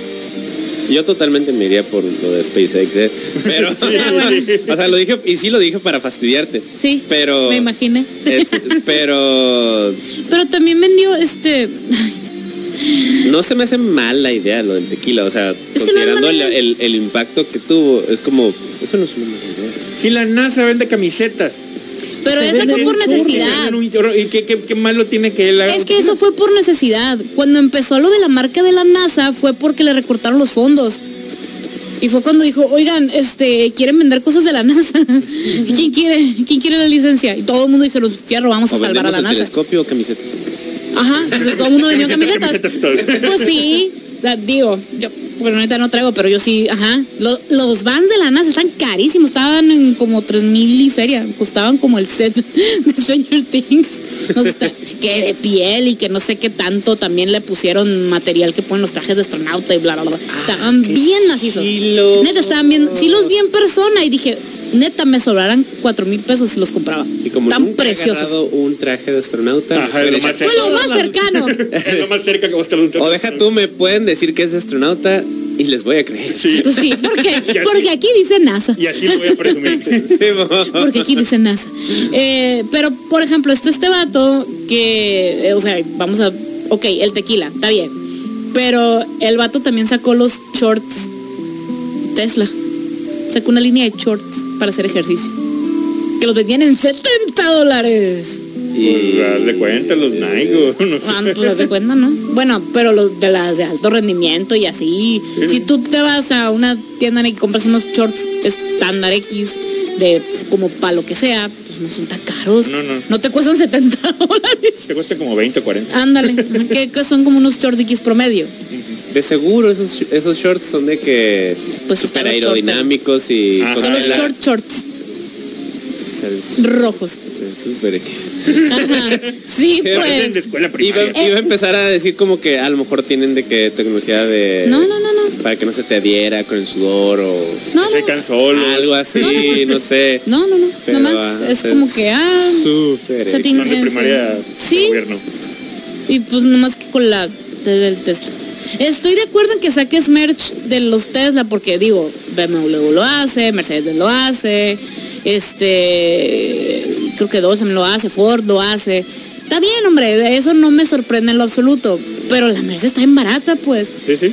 Yo totalmente me iría por lo de SpaceX, ¿eh? Pero, bueno. o sea, lo dije, y sí lo dije para fastidiarte. Sí, Pero, me imaginé. es- pero Pero también vendió este. no se me hace mal la idea lo del tequila. O sea, es considerando el- el impacto que tuvo, es como, eso no es una mala idea. Si la NASA vende camisetas. Pero vende fue por un necesidad. un. ¿Y qué, qué, qué malo tiene que él? Es que eso fue por necesidad. Cuando empezó lo de la marca de la NASA fue porque le recortaron los fondos. Y fue cuando dijo, oigan, este, quieren vender cosas de la NASA. ¿Quién quiere? ¿Quién quiere la licencia? Y todo el mundo dijeron, fierro, vamos a salvar a la el NASA. telescopio o camisetas. Ajá, entonces todo el mundo vendió Camisetas. Pues sí, digo, yo, bueno, ahorita no traigo, pero yo sí, ajá. Lo- los vans de la NASA están carísimos, estaban en como 3 mil y feria, costaban como el set de Stranger Things. No sé, está- que de piel y que no sé qué tanto también le pusieron material que ponen los trajes de astronauta y bla, bla, bla. Estaban bien macizos. chilo. Neta, estaban bien, sí los vi en persona y dije, neta, me sobraran 4 mil pesos si los compraba. Y como Tan nunca he preciosos. un traje de astronauta, Ajá, lo más Fue lo más cercano. Es lo más cerca que va a estar un O deja tú, me pueden decir que es de astronauta y les voy a creer. Sí. Pues sí, porque, Y así- porque aquí dice NASA. Y así lo voy a presumir. Sí. Porque aquí dice NASA. Eh, pero, por ejemplo, está este vato que, eh, o sea, vamos a, ok, el tequila, está bien. Pero el vato también sacó los shorts Tesla. Sacó una línea de shorts para hacer ejercicio. Que los vendían en 70 dólares. Pues de cuenta los Nike. o No sé. Ah, pues de cuenta, ¿no? Bueno, pero los de las de alto rendimiento y así. Sí. Si tú te vas a una tienda y compras unos shorts estándar X de como para lo que sea, pues no son tan caros. No, no. No te cuestan 70 dólares. Te cuesta como 20 o 40. Ándale, que, que son como unos shorts X promedio. De seguro esos, esos shorts son de que Pues super aerodinámicos y Ajá. cosas Son los la- short shorts Son rojos. super. Sí, pues. escuela Iba, primaria. iba a empezar a decir como que a lo mejor tienen de que tecnología de... No, no, no, no. Para que no se te adhiera con el sudor o No, Se no. solos. algo así, no, sé. No, no, no. Pero, Nomás ah, es como que, ah, se tiene- Son de primaria Sí. de gobierno. Y pues nomás que con la del Tesla. Estoy de acuerdo en que saques merch de los Tesla porque digo, BMW lo hace, Mercedes lo hace, este, creo que Dodge lo hace, Ford lo hace. Está bien, hombre, de eso no me sorprende en lo absoluto, pero la Mercedes está en barata, pues. Sí, sí.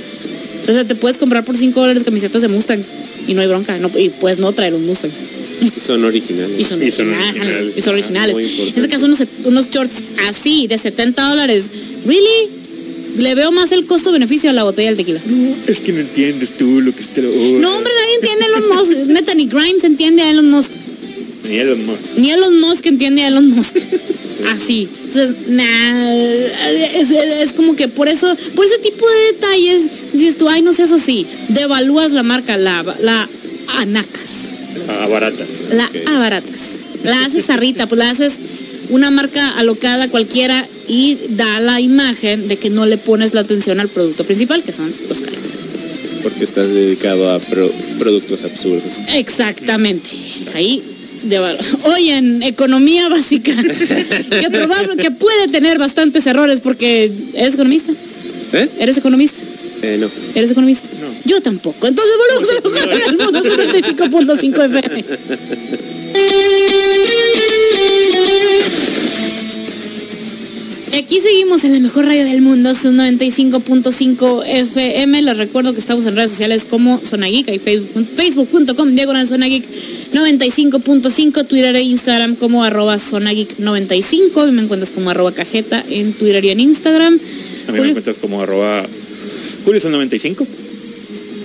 O sea, te puedes comprar por 5 dólares camisetas de Mustang y no hay bronca, no- y puedes no traer un Mustang. Son originales. Y son, Y son originales. Y son originales. Muy en este caso, unos, unos shorts así, de 70 dólares. ¿Really? Le veo más el costo-beneficio a la botella del tequila. Es que no entiendes tú lo que está... No, hombre, nadie entiende a Elon Musk. Neta, ni Grimes entiende a Elon Musk. Ni Elon Musk. Ni Elon Musk entiende a Elon Musk. Así. Entonces, nah, es, es como que por eso, por ese tipo de detalles, dices tú, ay, no seas así. Devalúas la marca, la, la anacas. Ah, barata. La Ok. abaratas. La haces zarrita, pues la haces una marca alocada cualquiera y da la imagen de que no le pones la atención al producto principal, que son los carros. Porque estás dedicado a pro- productos absurdos. Exactamente. Ahí de. Oye, en economía básica, que probable que puede tener bastantes errores porque eres economista. ¿Eh? Eres economista. Eh, no. Eres economista. No. Yo tampoco. Entonces volvemos a radio del mundo 95.5 FM. Aquí seguimos en la mejor radio del mundo, son 95.5 FM. Les recuerdo que estamos en redes sociales como Zona Geek, y Facebook- facebook.com, diagonal Zona Geek 95.5, Twitter e Instagram como arroba Zona Geek 95. Y me encuentras como arroba cajeta en Twitter y en Instagram. A mí me encuentras como arroba Julio95.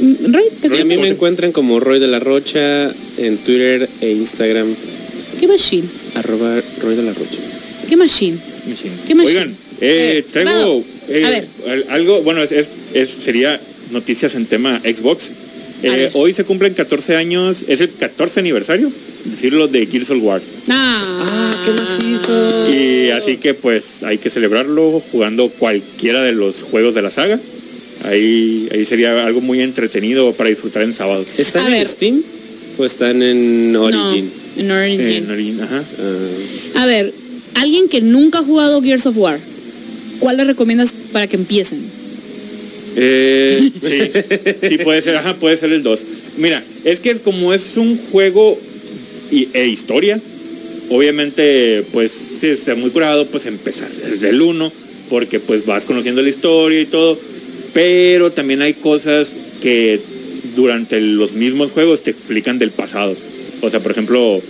Mm, Ray, ¿te Y a mí me encuentran como Roy de la Rocha en Twitter e Instagram, ¿Qué machine? arroba Roy de la Rocha. ¿Qué machine? Machine. ¿Qué machine? Oigan, eh, Eh, traigo eh, algo, bueno, es, es- es- sería noticias en tema Xbox. Eh, hoy se cumplen 14 años, es el 14 aniversario, decirlo, de Gears of War. Ah, qué macizo. Y así que pues hay que celebrarlo jugando cualquiera de los juegos de la saga. Ahí, ahí sería algo muy entretenido para disfrutar en sábado. ¿Están en ver. Steam o están en Origin? No, en Origin. En Origin, ajá. Ah, A ver, alguien que nunca ha jugado Gears of War, ¿cuál le recomiendas para que empiecen? Eh, sí, sí, puede ser, ajá, puede ser el 2. Mira, es que como es un juego y, e historia, obviamente, pues, si está muy curado, pues empezar desde el 1, porque pues vas conociendo la historia y todo, pero también hay cosas que durante los mismos juegos te explican del pasado. O sea, por ejemplo,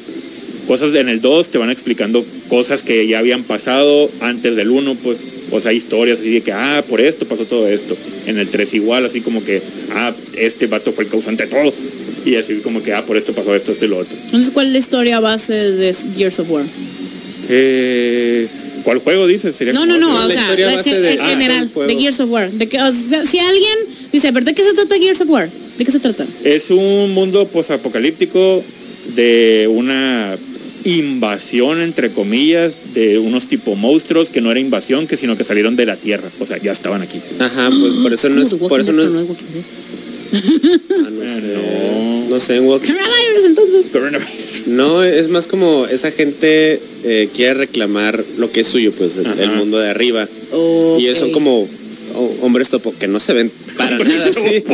cosas en el 2 te van explicando cosas que ya habían pasado antes del 1, pues, o sea, historias así de que, ah, por esto pasó todo esto. En el 3 igual, así como que, ah, este vato fue el causante de todo. Y así como que, ah, por esto pasó esto, esto y lo otro. Entonces, ¿cuál es la historia base de Gears of War? Eh, ¿Cuál juego dices? Sería No, no, no, o la sea, historia la base ge- de- en ah, general, de Gears of War. De que, o sea, si alguien dice, ¿pero de qué se trata Gears of War? ¿De qué se trata? Es un mundo posapocalíptico de una invasión, entre comillas, de unos tipo monstruos que no era invasión, que sino que salieron de la Tierra. O sea, ya estaban aquí. Ajá, pues por eso no es, por eso no es, no ah, no Ah, sé, no. no sé, en Walking Coronavirus, entonces. Coronavirus. No, es más como esa gente eh, quiere reclamar lo que es suyo, pues el, mundo de arriba. Y son como oh, hombres topo que no se ven para nada así.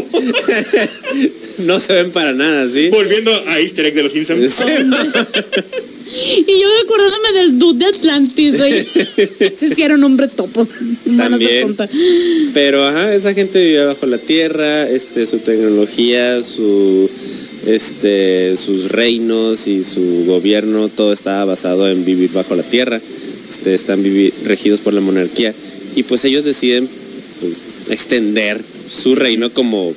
no se ven para nada así. Volviendo a Easter egg de los Simpsons. Sí. Y yo acordándome del dude de Atlantis, oye. Ese sí era un hombre topo. También. tonta. Pero ajá, esa gente vive bajo la tierra, este, su tecnología, su este, sus reinos y su gobierno, todo está basado en vivir bajo la tierra. Este, están vivi- regidos por la monarquía. Y pues ellos deciden pues, extender su reino como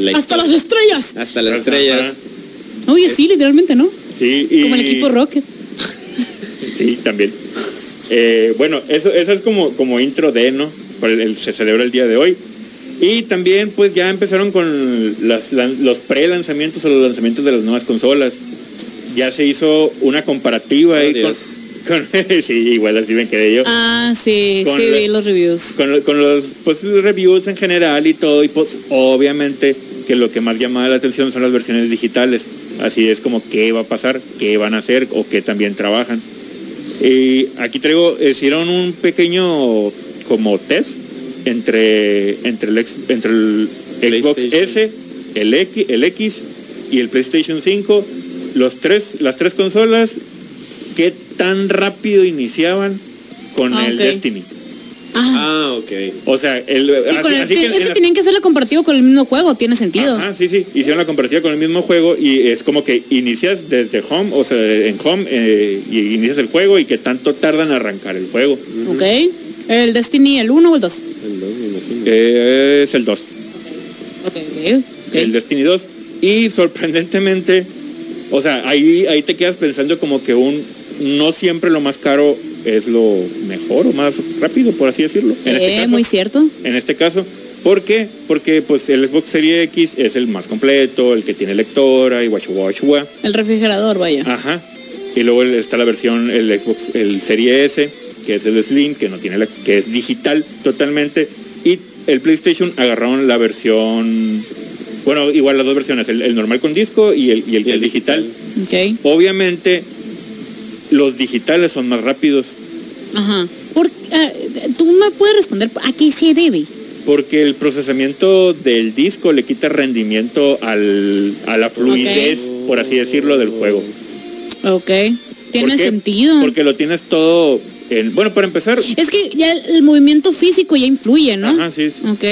la Hasta las estrellas. hasta las estrellas. Oye, sí, literalmente, ¿no? Sí, y- Como el equipo Rocket. Sí, también. Eh, bueno, eso, eso es como, como intro de, ¿no? Por el- el- se celebra el día de hoy. Y también pues ya empezaron con las- los pre-lanzamientos o los lanzamientos de las nuevas consolas. Ya se hizo una comparativa Oh, ahí con, Dios. con- sí, igual así me quedé yo. Ah, sí, Con sí, la- vi los reviews. Con, lo- con los pues, reviews en general y todo, y pues obviamente que lo que más llama la atención son las versiones digitales. Así es como qué va a pasar, qué van a hacer o qué también trabajan. Y aquí traigo, hicieron un pequeño como test entre, entre, el, ex- entre el Xbox. S, el X, el X y el PlayStation 5, los tres, las tres consolas, qué tan rápido iniciaban con Ah, el. Destiny. Ah, Ah, ok. O sea, el, sí, así- con el, así que es que la- tenían que hacerlo comparativo con el mismo juego, tiene sentido. Ajá, sí, sí, hicieron la comparativa con el mismo juego y es como que inicias desde home, o sea, en home eh, y inicias el juego y que tanto tardan en arrancar el juego. Ok. ¿El Destiny, el 1 o el 2? El dos, me imagino. Eh, es el 2, Ok, ok. ok. el Destiny 2 y sorprendentemente, o sea, ahí, ahí te quedas pensando como que un no siempre lo más caro es lo mejor o más rápido, por así decirlo. En este Eh, caso. muy cierto. en este caso. ¿Por qué? Porque pues el Xbox Series X es el más completo, el que tiene lectora y guachu guachu guá. El refrigerador, vaya. Ajá. Y luego está la versión, el Xbox, el Serie S, que es el Slim, que no tiene la- que es digital totalmente. Y el PlayStation agarraron la versión, bueno, igual las dos versiones, el, el normal con disco y el, y el, Y el digital. Ok. Obviamente, los digitales son más rápidos. Ajá. Por, eh, ¿Tú me puedes responder a qué se debe? Porque el procesamiento del disco le quita rendimiento al, a la fluidez, por así decirlo, del juego. Ok. Tiene sentido. Porque lo tienes todo en... Bueno, para empezar, Es que ya el movimiento físico ya influye, ¿no? Ajá, sí. Ok.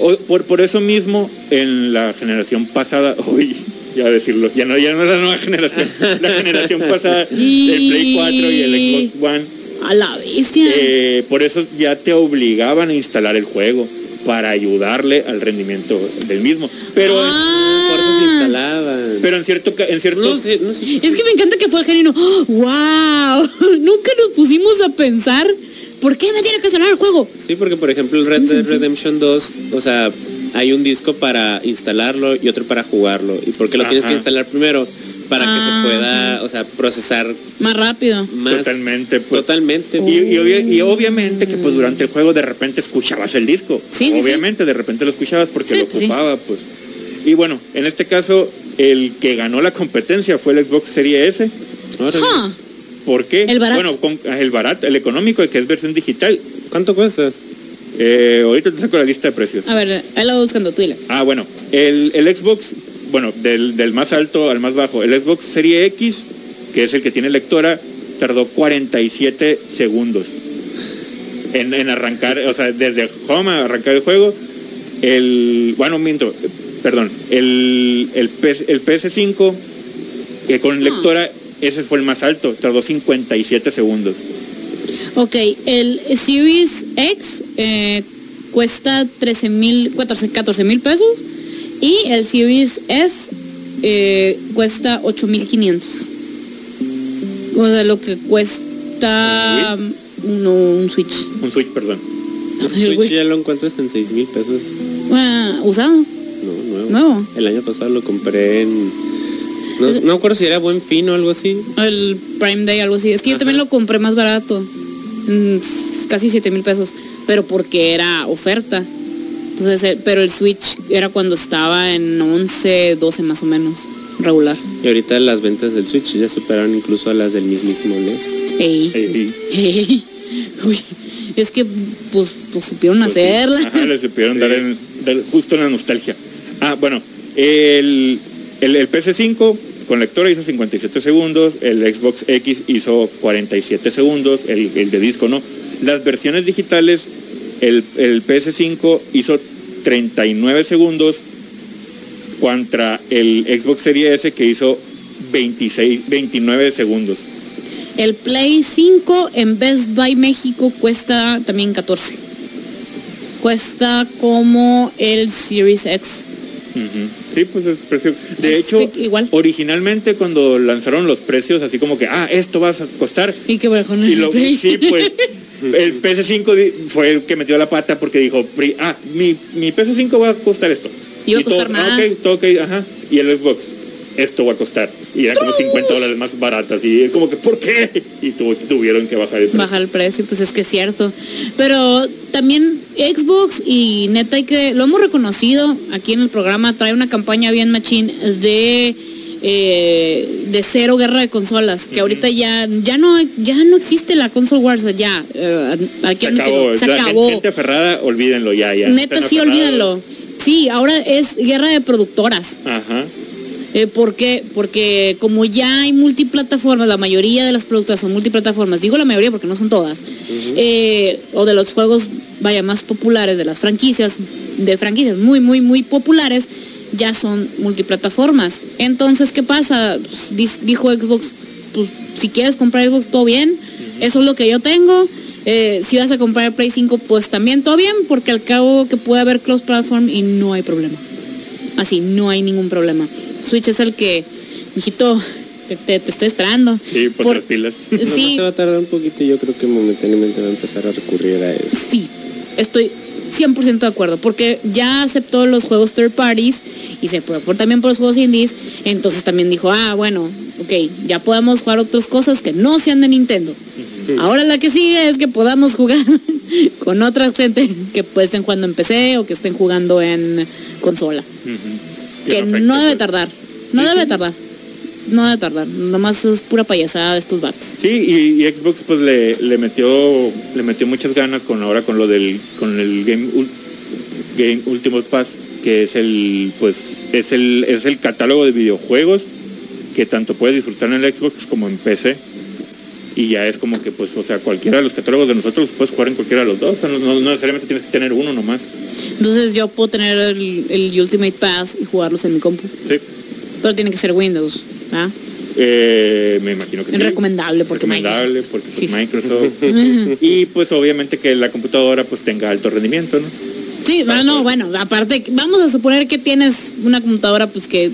o- por, por eso mismo, en la generación pasada, uy, ya decirlo, ya no, ya no es la nueva generación, la generación pasada del Play 4 y el Xbox One, A la bestia. eh, por eso ya te obligaban a instalar el juego para ayudarle al rendimiento del mismo. Pero, Ah. Por eso se instalaban. pero en cierto, en cierto, no sé, no sé. Es que me encanta que fue el genio. ¡Wow! Nunca nos pusimos a pensar. ¿Por qué me tiene que instalar el juego? Sí, porque por ejemplo el Red Dead Redemption 2, o sea, hay un disco para instalarlo y otro para jugarlo. ¿Y por qué lo tienes que instalar primero? Para que Ah, se pueda, o sea, procesar Más rápido. más. Totalmente, pues. Totalmente. Y, y obvia- y obviamente que pues durante el juego de repente escuchabas el disco. Sí, sí, obviamente de repente lo escuchabas porque Sí, lo pues, sí. ocupaba, pues. Y bueno, en este caso el que ganó la competencia fue el Xbox Series S. Órale. Huh. ¿Por qué? El barato. Bueno, con- ah, el barato, el económico, que es versión digital. ¿Cuánto cuesta? Eh, ahorita te saco la lista de precios. A ver, ahí lo voy buscando tú. dile. Ah, bueno, el, el Xbox, bueno, del, del más alto al más bajo, el Xbox Serie X, que es el que tiene lectora, tardó 47 segundos en, en arrancar, o sea, desde home a arrancar el juego. El, bueno, miento, perdón, el, el, PS, el PS5, que con Ah. lectora, ese fue el más alto, tardó 57 segundos. Ok, el Series X eh, cuesta 13 mil, 14 mil pesos y el Series S eh, cuesta 8 mil 500. O sea, lo que cuesta no, un Switch. Un Switch, perdón. El Switch ya lo encuentras en 6 mil pesos. Ah, usado, No, nuevo. nuevo. El año pasado lo compré en... No, no me acuerdo si era buen fin o algo así. El Prime Day, algo así. Es que yo también lo compré más barato. mm, casi 7 mil pesos. Pero porque era oferta. Entonces, eh, pero el Switch era cuando estaba en 11, 12 más o menos. Regular. Y ahorita las ventas del Switch ya superaron incluso a las del mismísimo NES. Ey. Ey, Ey. Uy, es que pues, pues supieron Pues sí. hacerla. Ajá, le supieron Sí. dar, en- dar justo en la nostalgia. Ah, bueno, el, el, el PC5 con lectora hizo 57 segundos, el Xbox X hizo 47 segundos, el, el de disco no. Las versiones digitales, el, el PS5 hizo 39 segundos contra el Xbox Series S que hizo 26, 29 segundos. El Play 5 en Best Buy México cuesta también 14. Cuesta como el Series X. Sí, pues es precio. De Es hecho, igual. originalmente cuando lanzaron los precios, así como que, ah, esto va a costar. Y que bajó en Y lo, Play. sí, pues, el PS5 di- fue el que metió la pata porque dijo, pri- ah, mi, mi PS5 va a costar esto. Iba a Y costar todos, ah, más. todo ajá. Y el Xbox, esto va a costar. Y eran como 50 dólares más baratas. Y es como que, ¿por qué? Y tu- tuvieron que bajar el precio. baja el precio, pues es que es cierto. Pero también Xbox y neta hay que, lo hemos reconocido aquí en el programa, trae una campaña bien machín de eh, de cero guerra de consolas, que ahorita ya ya no ya no existe la console wars, ya eh, hay que Se acabó. se La acabó. gente aferrada, olvídenlo ya, ya. Neta sí olvídalo. Sí, ahora es guerra de productoras. Ajá. Eh, ¿Por qué? Porque como ya hay multiplataformas, la mayoría de las productoras son multiplataformas, digo la mayoría porque no son todas, eh, o de los juegos, vaya, más populares, de las franquicias, de franquicias muy, muy, muy populares, ya son multiplataformas. Entonces, ¿qué pasa? Pues, dijo Xbox, pues si quieres comprar Xbox, todo bien, eso es lo que yo tengo. Eh, si vas a comprar el Play 5, pues también todo bien, porque al cabo que puede haber cross platform y no hay problema. Así, no hay ningún problema. Switch es el que, mijito, te, te- te estoy esperando. Sí, por, Por- las pilas. Sí, Se va a tardar un poquito y yo creo que momentáneamente va a empezar a recurrir a eso. sí, estoy 100% de acuerdo, porque ya aceptó los juegos third parties y se por, también por los juegos indies, entonces también dijo, ah, bueno, ok, ya podemos jugar otras cosas que no sean de Nintendo. Ahora la que sigue es que podamos jugar con otra gente que pues, estén jugando en PC o que estén jugando en consola. Que no debe pues. tardar. No debe tardar. No debe tardar. Nomás es pura payasada de estos vatos. Sí, y, y Xbox pues le, le metió le metió muchas ganas con ahora con lo del con el Game Game Ultimate Pass, que es el pues es el es el catálogo de videojuegos que tanto puedes disfrutar en el Xbox como en PC. Y ya es como que pues, o sea, cualquiera de los catálogos de nosotros puedes jugar en cualquiera de los dos, o sea, no, no- no necesariamente tienes que tener uno nomás. Entonces yo puedo tener el, el Ultimate Pass y jugarlos en mi compu. Sí. Pero tiene que ser Windows. ¿Ah? Eh, me imagino que Es sí. recomendable porque recomendable Microsoft. porque pues, Sí. Microsoft y pues obviamente que la computadora pues tenga alto rendimiento no Sí, no, no, bueno, aparte, vamos a suponer que tienes una computadora pues que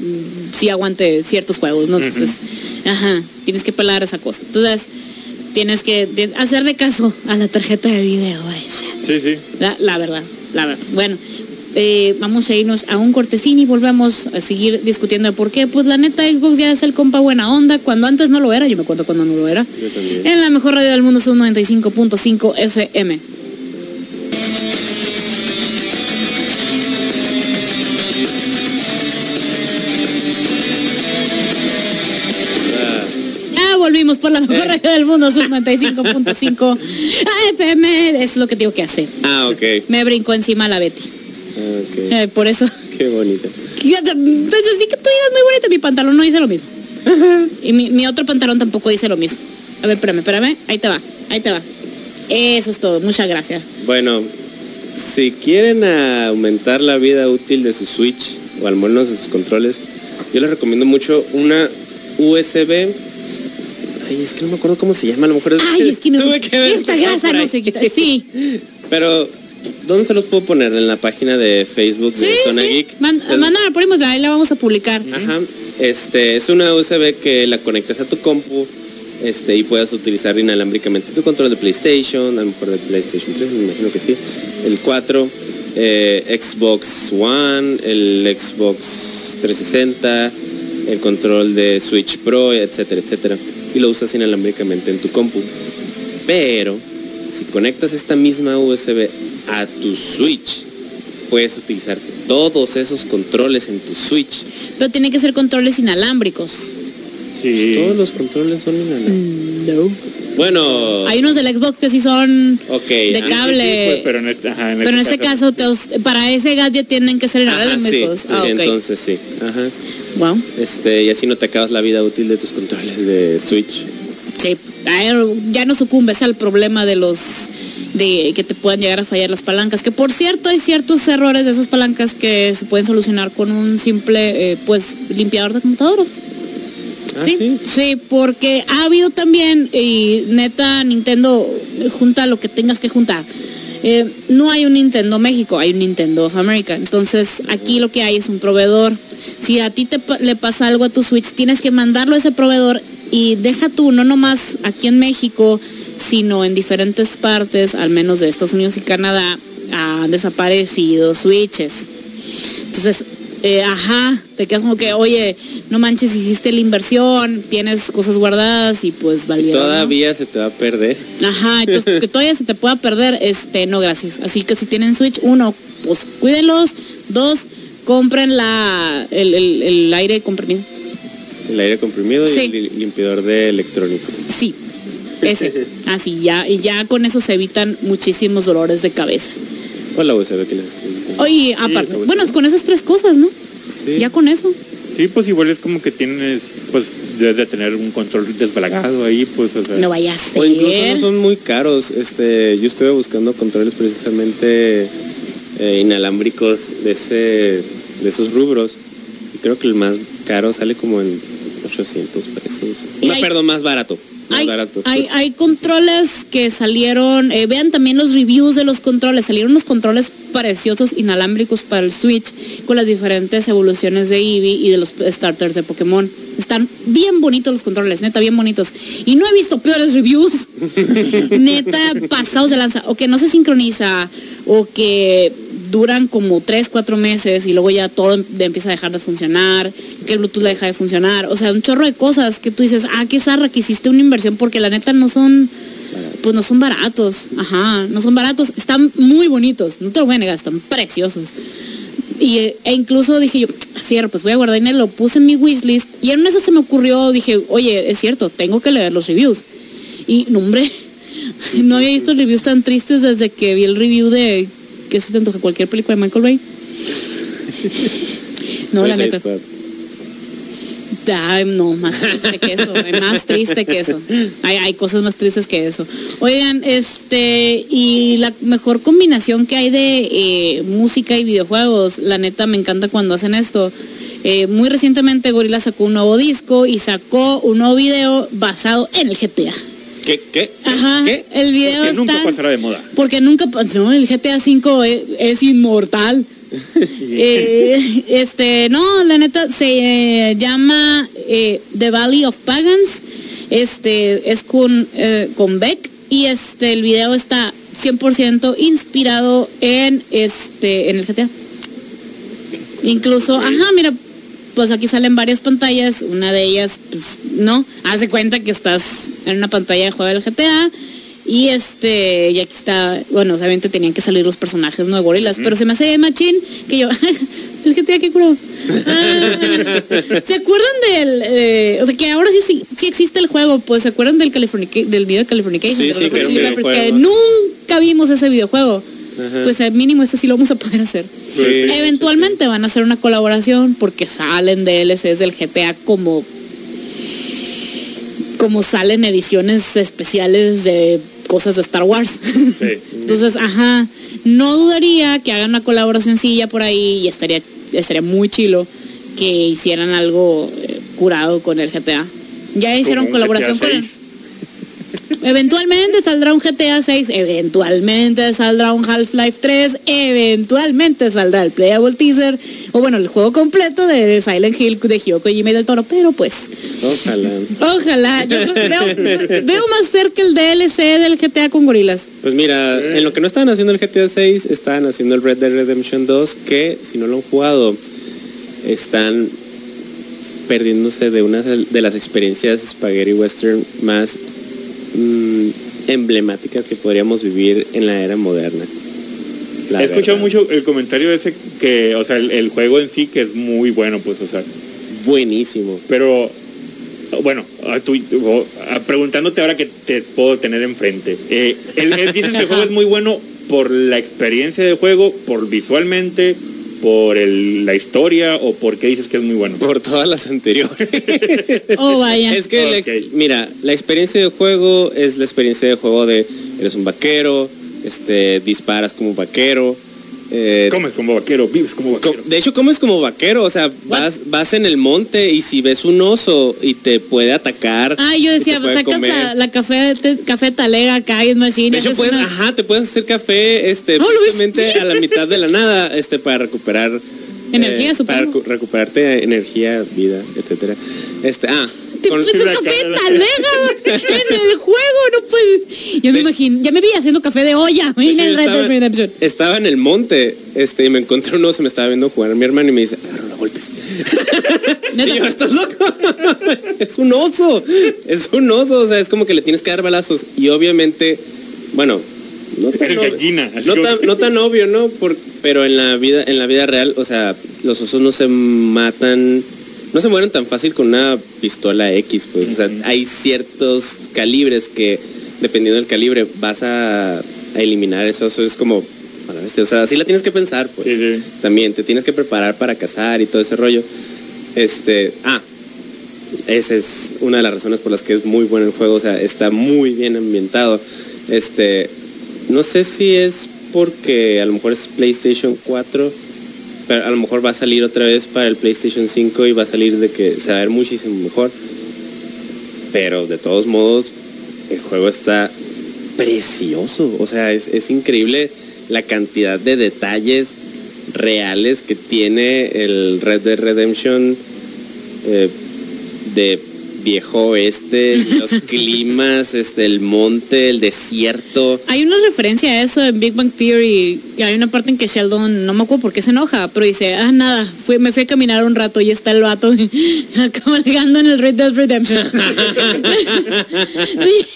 sí aguante ciertos juegos, ¿no? Entonces, ajá, tienes que pelar esa cosa. Entonces, tienes que de- hacerle caso a la tarjeta de video esa. sí sí La, la verdad, la verdad. Bueno, eh, vamos a irnos a un cortesín y volvemos a seguir discutiendo por qué. Pues la neta, Xbox ya es el compa buena onda, cuando antes no lo era, yo me acuerdo cuando no lo era. Yo también. En la mejor radio del mundo es un 95.5 FM. Ya volvimos por la mejor radio del mundo, es un 95.5 FM. Es lo que tengo que hacer. ah, ok. Me brincó encima la Betty. Eh, por eso. Qué. Entonces, sí que tú digas muy bonito, mi pantalón no dice lo mismo. Y mi, mi otro pantalón tampoco dice lo mismo. A ver, espérame, espérame. Ahí te va, ahí te va. Eso es todo, muchas gracias. Bueno, si quieren aumentar la vida útil de su Switch o al menos de sus controles, yo les recomiendo mucho una USB. Ay, es que no me acuerdo cómo se llama, a lo mejor Ay, es que no. tuve que haber esta grasa no se quita. Sí, Pero, ¿dónde se los puedo poner? En la página de Facebook sí, de Zona sí. Geek. Man- Es- Mándala, ponemos, ahí la vamos a publicar. Ajá. Este, es una USB que la conectas a tu compu este, y puedes utilizar inalámbricamente tu control de PlayStation, a lo mejor de PlayStation 3, me imagino que sí, el 4, eh, Xbox One, el Xbox 360, el control de Switch Pro, etcétera, etcétera. Y lo usas inalámbricamente en tu compu. Pero, si conectas esta misma USB a tu Switch, puedes utilizar todos esos controles en tu Switch. Pero tiene que ser controles inalámbricos. sí Todos los controles son inalámbricos. No. Bueno, Hay unos del Xbox que sí son ok. de cable. Sí, pues, pero en, este- ajá, Pero en este caso, te- para ese gadget tienen que ser ajá, sí, inalámbricos. sí, ah, ok. entonces sí. Ajá. Wow. Este, y así no te acabas la vida útil de tus controles de Switch. Sí, ya no sucumbes al problema de los de que te puedan llegar a fallar las palancas. Que por cierto hay ciertos errores de esas palancas que se pueden solucionar con un simple eh, pues limpiador de computadoras. Ah, sí, sí. sí, porque ha habido también, y neta, Nintendo junta lo que tengas que juntar. Eh, no hay un Nintendo México, hay un Nintendo of America. Entonces, aquí lo que hay es un proveedor. Si a ti te le pasa algo a tu Switch, tienes que mandarlo a ese proveedor y deja tú, no nomás aquí en México, sino en diferentes partes, al menos de Estados Unidos y Canadá, han desaparecido Switches. Entonces, eh, ajá, te quedas como que, oye, no manches, hiciste la inversión, tienes cosas guardadas y pues valió. ¿no? Todavía se te va a perder. Ajá, entonces que todavía se te pueda perder, este, no, gracias. Así que si tienen Switch, uno, pues cuídenlos. Dos, compren la, el, el- el aire comprimido. El aire comprimido Sí. y el li- limpiador de electrónicos. Sí, ese. Así, ya, y ya con eso se evitan muchísimos dolores de cabeza. O la USB que les estoy diciendo. Oye, aparte, USB. bueno, con esas tres cosas, ¿no? Sí. Ya con eso. sí pues igual es como que tienes pues debes de tener un control desbalagado ahí pues o sea No vaya a ser. O incluso no son muy caros. Este, yo estuve buscando controles precisamente eh, inalámbricos de ese, de esos rubros. Y creo que el más caro sale como en 800 pesos. Y No, hay- perdón, más barato. Hay, barato. hay, hay controles que salieron, eh, vean también los reviews de los controles, salieron unos controles preciosos inalámbricos para el Switch con las diferentes evoluciones de Eevee y de los starters de Pokémon. Están bien bonitos los controles, neta, bien bonitos. Y no he visto peores reviews, neta, pasados de lanza, o que no se sincroniza, o que duran como 3, 4 meses y luego ya todo em- empieza a dejar de funcionar, que el Bluetooth deja de funcionar, o sea, un chorro de cosas que tú dices, ah, qué zarra que hiciste una inversión porque la neta no son, pues no son baratos, ajá, no son baratos, están muy bonitos, no te lo voy a negar, están preciosos. Y, e incluso dije yo, fierro, pues voy a guardar y lo puse en mi wishlist y en eso se me ocurrió, dije, oye, es cierto, tengo que leer los reviews. Y, no hombre, no había visto reviews tan tristes desde que vi el review de ¿Qué se te antoja? ¿Cualquier película de Michael Bay? No, la neta. Squad. Ay, no, más triste que eso, más triste que eso. Hay, hay cosas más tristes que eso. Oigan, este, y la mejor combinación que hay de eh, música y videojuegos, la neta me encanta cuando hacen esto. Eh, muy recientemente Gorilla sacó un nuevo disco y sacó un nuevo video basado en el GTA. ¿Qué? ¿Qué? Ajá, ¿Qué? el video Que está... nunca pasará de moda. Porque nunca pasó, el GTA V es, es inmortal. Eh, este, no, la neta se eh, llama eh, The Valley of Pagans. Este es con, eh, con Beck y este el video está 100% inspirado en este en el GTA. Incluso, ajá, mira, pues aquí salen varias pantallas, una de ellas, pues, no, hace cuenta que estás en una pantalla de juego del GTA y este, y aquí está, bueno, obviamente tenían que salir los personajes no de gorilas, pero se me hace machín que yo, el GTA que curó. Ah, ¿Se acuerdan del, eh, o sea que ahora sí, sí, sí existe el juego, pues se acuerdan del Californica, del video de Californication, Sí, de que que videojuego. nunca vimos ese videojuego. Ajá. Pues al mínimo este sí lo vamos a poder hacer. Sí, Eventualmente van a hacer una colaboración porque salen DLCs del GTA como como salen ediciones especiales de cosas de Star Wars. Entonces, ajá, no dudaría que hagan una colaboracioncilla por ahí y estaría estaría muy chilo que hicieran algo eh, curado con el GTA. Ya hicieron colaboración GTA con el, 6. Eventualmente saldrá un GTA 6, eventualmente saldrá un Half-Life 3, eventualmente saldrá el playable teaser, o bueno, el juego completo de Silent Hill de Kojima y del Toro, pero pues, Ojalá. ojalá, yo creo- veo, veo más cerca el DLC del GTA con gorilas. Pues mira, en lo que no estaban haciendo el GTA 6, estaban haciendo el Red Dead Redemption 2, que si no lo han jugado, están perdiéndose de una de las experiencias spaghetti western más mm, emblemáticas que podríamos vivir en la era moderna. La He escuchado verdad. mucho el comentario ese que, o sea, el, el juego en sí que es muy bueno, pues, o sea, Buenísimo. pero bueno, a tu- a- preguntándote ahora que te puedo tener enfrente, eh, el, el- dices que el juego es muy bueno por la experiencia de juego, por visualmente, por el- la historia o por qué dices que es muy bueno. Por todas las anteriores. Oh, vaya. Es que, la mira, la experiencia de juego es la experiencia de juego de eres un vaquero, este, disparas como vaquero. Eh, Comes como vaquero, vives como co- vaquero. de hecho, comes como vaquero, o sea, vas, vas en el monte y si ves un oso y te puede atacar. Ah, yo decía, pues sacas comer. la, la café, te- café talega acá y es machine. De hecho, puedes, una- ajá, te puedes hacer café, este, Oh, Luis. justamente a la mitad de la nada, este, para recuperar Energía, eh, para supongo. recuperarte energía, vida, etcétera. Este, ah, Te con- puso café talega güey, en el juego, no puedes. Ya me De- imagino, ya me vi haciendo café de olla en el yo Red Dead Redemption. Estaba en el monte, este, y me encontré un oso, me estaba viendo jugar mi hermano y me dice, agárralo a golpes. Neta. Y yo, ¿estás loco? es un oso, es un oso, o sea, es como que le tienes que dar balazos. Y obviamente, bueno, no tan, gallina. no tan, no tan obvio, ¿no? Por- pero en la vida, en la vida real, o sea, los osos no se matan, no se mueren tan fácil con una pistola X, pues. O sea, hay ciertos calibres que, dependiendo del calibre, vas a, a eliminar ese oso. Es como, a la bestia, o sea, así la tienes que pensar, pues Sí, sí. también te tienes que preparar para cazar y todo ese rollo. Este, ah, esa es una de las razones por las que es muy bueno el juego, o sea, está muy bien ambientado. Este, no sé si es porque a lo mejor es PlayStation 4, a lo mejor va a salir otra vez para el PlayStation 5 y va a salir de que se va a ver muchísimo mejor. Pero de todos modos, el juego está precioso. O sea, es, es increíble la cantidad de detalles reales que tiene el Red Dead Redemption eh, de viejo oeste, los climas, este, el monte, el desierto. Hay una referencia a eso en Big Bang Theory, que hay una parte en que Sheldon, no me acuerdo por qué se enoja, pero dice, ah, nada, fui, me fui a caminar un rato y está el vato cabalgando en el Red Dead Redemption.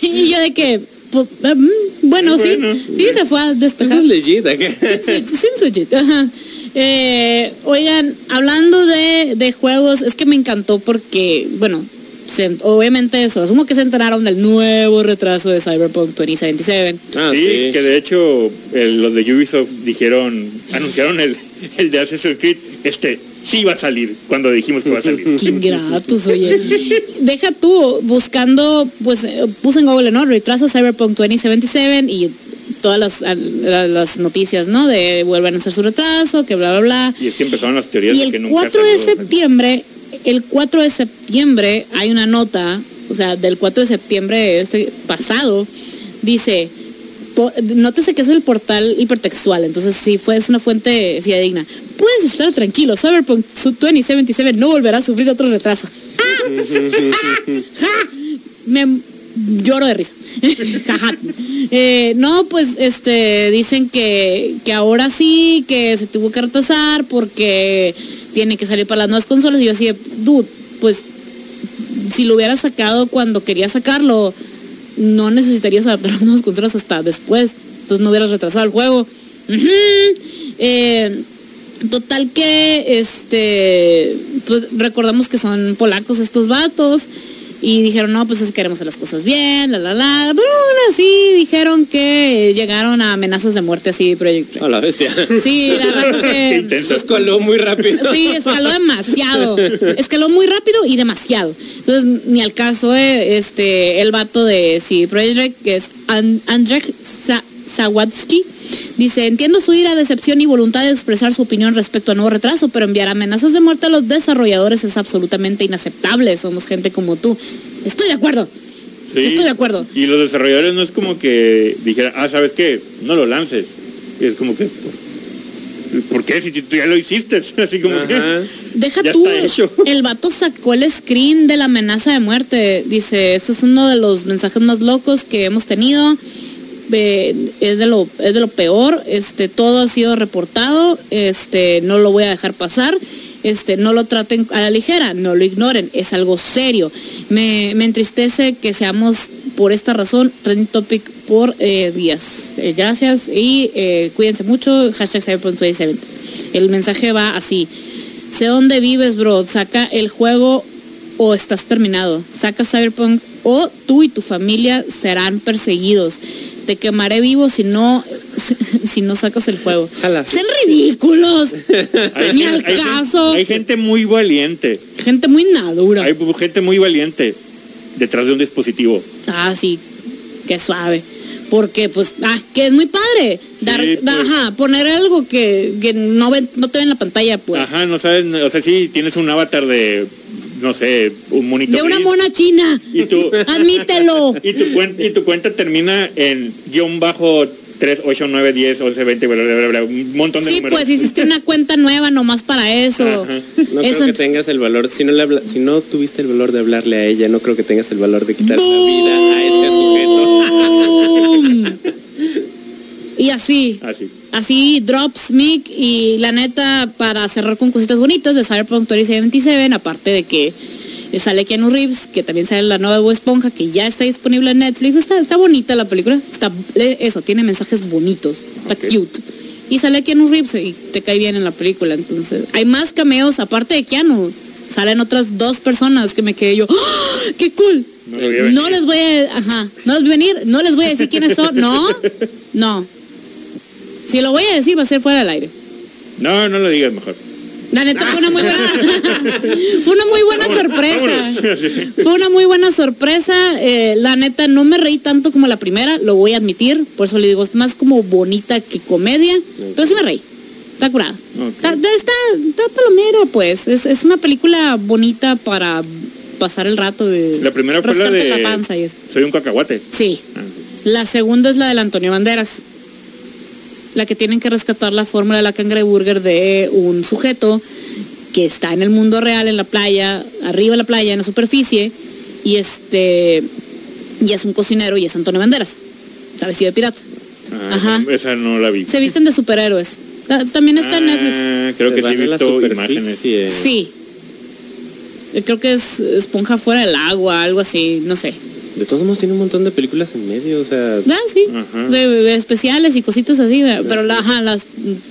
y yo de que, pues, mm, bueno, sí, Bueno. sí, se fue a Eso despejar. es legit. Seems legit, ajá. Eh, oigan, hablando de, de juegos, es que me encantó porque, bueno, se- obviamente eso, asumo que se enteraron del nuevo retraso de Cyberpunk 2077. Ah, sí, sí. que de hecho el- los de Ubisoft dijeron, anunciaron el, el de Assassin's Creed, este sí va a salir cuando dijimos que va a salir. Qué ingratos, oye. Deja tú, buscando, pues eh, puse en Google, ¿no? Retraso Cyberpunk 2077 y todas las, las noticias, ¿no? De vuelven a hacer su retraso, que bla, bla, bla. Y es que empezaron las teorías Y de que el nunca 4 de septiembre, el 4 de septiembre hay una nota, o sea, del 4 de septiembre este pasado, dice, nótese que es el portal hipertextual, entonces sí fue, es una fuente fidedigna. Puedes estar tranquilo, Cyberpunk 2077 no volverá a sufrir otro retraso. Me lloro de risa. Eh, no, pues este dicen que, que ahora sí, que se tuvo que retrasar porque tiene que salir para las nuevas consolas. Y yo así, de, dude, pues si lo hubiera sacado cuando quería sacarlo, no necesitarías adaptar las nuevas consolas hasta después. Entonces no hubieras retrasado el juego. Eh, total que este pues recordamos que son polacos estos vatos y dijeron no pues es que queremos hacer las cosas bien la la la pero aún así dijeron que llegaron a amenazas de muerte así Project Red. A la bestia. sí la raza se intenso. Eso escaló muy rápido. Sí, escaló demasiado. Escaló muy rápido y demasiado. Entonces, ni al caso, eh, este, el vato de sí, Project que es An- Andrzej Sa- Sawatsky, dice, entiendo su ira, decepción y voluntad de expresar su opinión respecto al nuevo retraso, pero enviar amenazas de muerte a los desarrolladores es absolutamente inaceptable. Somos gente como tú. Estoy de acuerdo. Sí. Estoy de acuerdo. Y los desarrolladores no es como que dijeran, ah, ¿sabes qué? No lo lances. Es como que, ¿por, ¿por qué? Si tú ya lo hiciste. Así como Ajá. que... Deja Ya tú, está hecho. el vato sacó el screen de la amenaza de muerte. Dice, esto es uno de los mensajes más locos que hemos tenido. Es de lo es de lo peor. Este, todo ha sido reportado. Este, no lo voy a dejar pasar. Este, no lo traten a la ligera, no lo ignoren, es algo serio. Me, me entristece que seamos por esta razón trending topic por eh, días. Eh, gracias y eh, cuídense mucho. Hashtag Cyberpunk 27. El mensaje va así. Sé dónde vives, bro. Saca el juego o estás terminado. Saca Cyberpunk o tú y tu familia serán perseguidos. Te quemaré vivo si no si no sacas el juego. Jala. Sean ridículos. Ni al hay caso. hay gente muy valiente. Gente muy madura. Hay gente muy valiente detrás de un dispositivo. Ah, sí. Qué suave. Porque, pues, ah, que es muy padre. Dar, Sí, da- pues. ajá, poner algo que, que no, ven, no te ve en la pantalla, pues. Ajá, no sabes, o sea, sí, tienes un avatar de, no sé, un monito De una gris, mona china. Y tu, Admítelo. y tu, cuen- y tu cuenta termina en guion bajo 3, 8, 9, 10, 11, 20, bla, bla, bla, bla, un montón de Sí, números. pues hiciste una cuenta nueva nomás para eso. Ajá. No Eso- creo que tengas el valor, si no, le habla- si no tuviste el valor de hablarle a ella, no creo que tengas el valor de quitarle la vida a ese sujeto. Y así, Así. Así drops Mick y la neta para cerrar con cositas bonitas de Cyberpunk 2077, aparte de que sale Keanu Reeves, que también sale la nueva Esponja, que ya está disponible en Netflix. Está, está bonita la película, está eso, tiene mensajes bonitos, está cute. Y sale Keanu Reeves y te cae bien en la película, entonces hay más cameos aparte de Keanu. Salen otras dos personas que me quedé yo, ¡Ah! ¡qué cool! No les voy a, ajá, no les voy a venir, no les voy a decir quiénes son, no, no. Si lo voy a decir va a ser fuera del aire. No, no lo digas mejor. La neta fue una muy buena, fue una muy buena sorpresa. Fue una muy buena sorpresa. eh, la neta no me reí tanto como la primera, lo voy a admitir. Por eso le digo, es más como bonita que comedia. Pero sí me reí. Está curada. Está, está, está palomera, pues. Es, es una película bonita para pasar el rato de La primera fue la de... la panza y eso. Soy un cacahuate. Sí. Ah, La segunda es la del Antonio Banderas. La que tienen que rescatar la fórmula de la cangreburger de un sujeto que está en el mundo real, en la playa, arriba de la playa, en la superficie, y este y es un cocinero y es Antonio Banderas. Está vestido de pirata. ah, Ajá. esa- no la vi. Se visten de superhéroes. Ta- También está en Netflix. Ah, creo Se que sí he visto imágenes. Sí. Eh, Creo que es esponja fuera del agua, algo así, no sé. De todos modos tiene un montón de películas en medio, o sea, Ah, sí. De, de especiales y cositas así, ¿verdad? pero la- ajá, las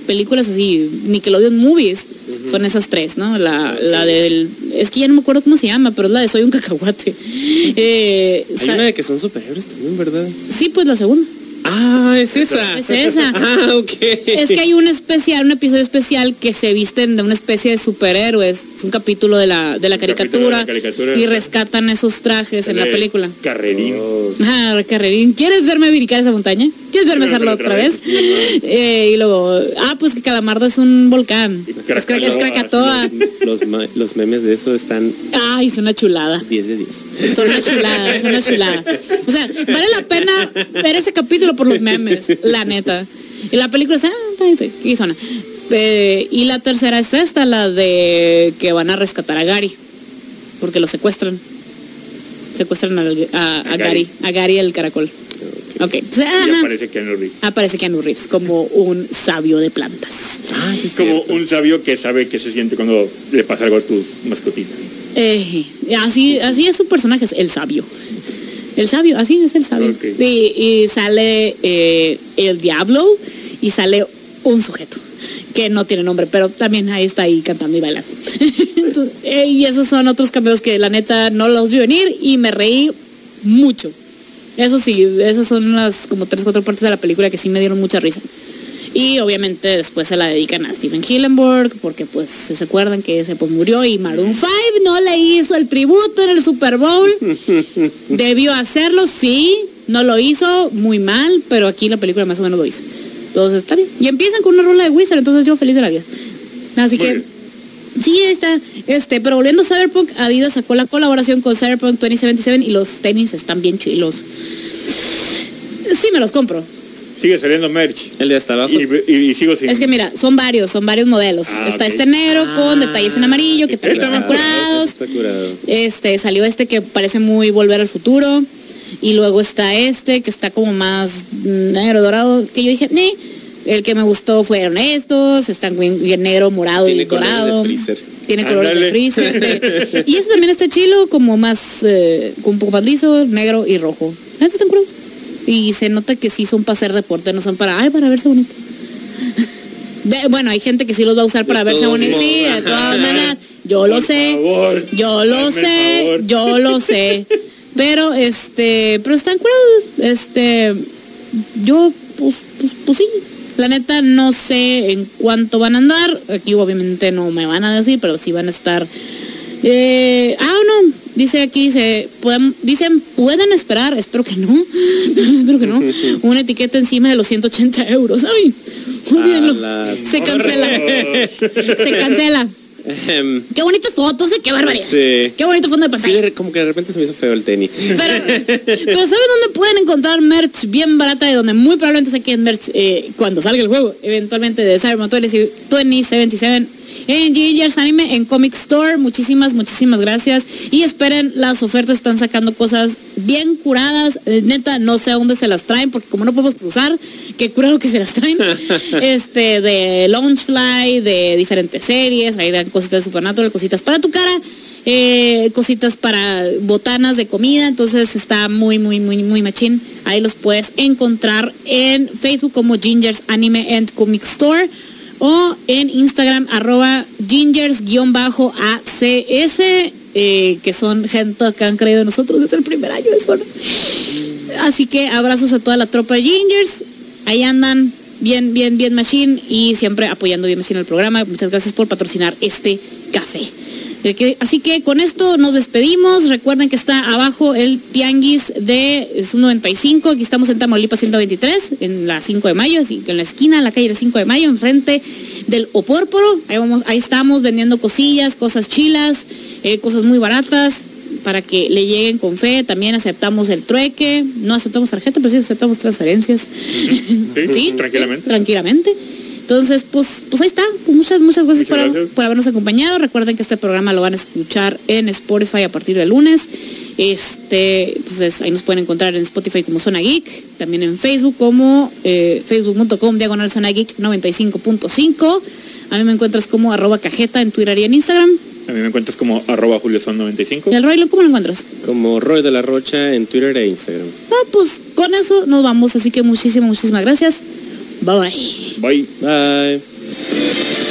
películas así, Nickelodeon Movies, son esas tres, ¿no? La, la del es que ya no me acuerdo cómo se llama, pero es la de Soy un cacahuate. Eh, Hay una de que son superhéroes también, ¿verdad? sí, pues la segunda. Ah, es esa. Es esa. Ah, ok. Es que hay un especial, un episodio especial que se visten de una especie de superhéroes. Es un capítulo de la, de la caricatura, de la caricatura. y rescatan esos trajes en la película. Carrerín. Oh, Ah, Carrerín, ¿quieres verme brincar esa montaña? ¿Quieres verme hacerlo otra vez? Eh, y luego, ah, pues que Calamardo es un volcán. Es, cra- es Krakatoa. los, los memes de eso están Ay, es una chulada. 10 de 10. Es una chulada, es una chulada. O sea, vale la pena ver ese capítulo por los memes, la neta. Y la película es, ah. Eh, y la tercera es esta, la de que van a rescatar a Gary, porque lo secuestran. Secuestran al- a, a A Gary, Gary. a Gary el caracol. Ok, entonces, Y ajá. aparece Keanu Reeves. aparece Keanu Reeves como un sabio de plantas. Ah, sí, Como un sabio que sabe que se siente cuando le pasa algo a tus mascotitas. Eh, así, así es su personaje, es el sabio. El sabio, así es el sabio. Y, y sale eh, el diablo y sale un sujeto que no tiene nombre, pero también ahí está ahí cantando y bailando. Entonces, eh, y esos son otros cambios que la neta no los vi venir y me reí mucho. Eso sí, esas son las como tres, cuatro partes de la película que sí me dieron mucha risa. Y obviamente después se la dedican a Steven Hillenburg, porque pues se acuerdan que ese pues murió y Maroon 5 no le hizo el tributo en el Super Bowl. Debió hacerlo, sí, no lo hizo, muy mal, pero aquí la película más o menos lo hizo. Entonces está bien. Y empiezan con una rola de Wizard, entonces yo feliz de la vida. Así que. Sí, ahí está. Este, pero volviendo a Cyberpunk, Adidas sacó la colaboración con Cyberpunk 2077 y los tenis están bien chilos. Sí, me los compro. Sigue saliendo merch. El de hasta abajo. Y, y- y sigo sin. Es que mira, son varios, son varios modelos. Ah, está este negro con detalles en amarillo, que Este también están curados. Está curado. Este, salió este que parece muy volver al futuro. Y luego está este que está como más negro dorado. Que yo dije, "Nee". El que me gustó fueron estos, están bien, bien negro, morado Tiene y de dorado. Tiene colores de freezer. de- y este también está chilo, como más, eh, con un poco más liso, negro y rojo. Ah, estos están curados. Y se nota que sí son para hacer deporte, no son para, ay, para verse bonito. Bueno, hay gente que sí los va a usar para De verse bonito. Sí, de todas maneras. Yo lo sé. favor, Yo lo sé. favor. Yo lo sé. Pero este, pero están curados. Este, yo, pues, pues, pues sí. La neta no sé en cuánto van a andar. Aquí obviamente no me van a decir, pero sí van a estar. Eh, ah, no. Dice aquí, dice, pueden, dicen, pueden esperar, espero que no, espero que no, una etiqueta encima de los 180 euros. Ay, olvídenlo. Se cancela, se cancela. Ejem. Qué bonitas fotos, eh, qué barbaridad. Sí. Qué bonito fondo de Sí, pantalla. de- como que de repente se me hizo feo el tenis. Pero, pero ¿saben dónde pueden encontrar merch bien barata? Y donde muy probablemente saquen merch eh, cuando salga el juego, eventualmente de Cyberpunk 2077 en Gingers Anime, en Comic Store. Muchísimas, muchísimas gracias. Y esperen, las ofertas están sacando cosas bien curadas. Eh, neta, no sé a dónde se las traen, porque como no podemos cruzar, qué curado que se las traen. este, de Launchfly, de diferentes series, hay de cositas de Supernatural, cositas para tu cara eh, cositas para botanas de comida, entonces está muy, muy, muy, muy machín. Ahí los puedes encontrar en Facebook como Gingers Anime and Comic Store o en Instagram arroba gingers-acs, eh, que son gente que han creído en nosotros desde el primer año de zona. Así que abrazos a toda la tropa de Gingers. Ahí andan bien, bien, bien machine y siempre apoyando bien machine el programa. Muchas gracias por patrocinar este café. Eh, Así que con esto nos despedimos. Recuerden que está abajo el tianguis de Sub 95. Aquí estamos en Tamaulipas 123, en la 5 de mayo, así que en la esquina, en la calle de 5 de mayo, enfrente del Opórporo. Ahí, vamos, ahí estamos vendiendo cosillas, cosas chilas, eh, cosas muy baratas para que le lleguen con fe. También aceptamos el trueque. No aceptamos tarjeta, pero sí aceptamos transferencias. Sí, tranquilamente. tranquilamente. Entonces, pues, pues ahí está. Muchas, muchas gracias, Muchas por, gracias. por habernos acompañado. Recuerden que este programa lo van a escuchar en Spotify a partir del lunes. Este, entonces ahí nos pueden encontrar en Spotify como Zona Geek, también en Facebook como eh, facebook.com diagonal Zona Geek 95.5. A mí me encuentras como arroba cajeta en Twitter y en Instagram. A mí me encuentras como arroba julioson95. ¿Y al Roylo cómo lo encuentras? Como Roy de la Rocha en Twitter e Instagram. Ah, pues con eso nos vamos. Así que muchísimas, muchísimas gracias. Bye-bye. Bye. Bye.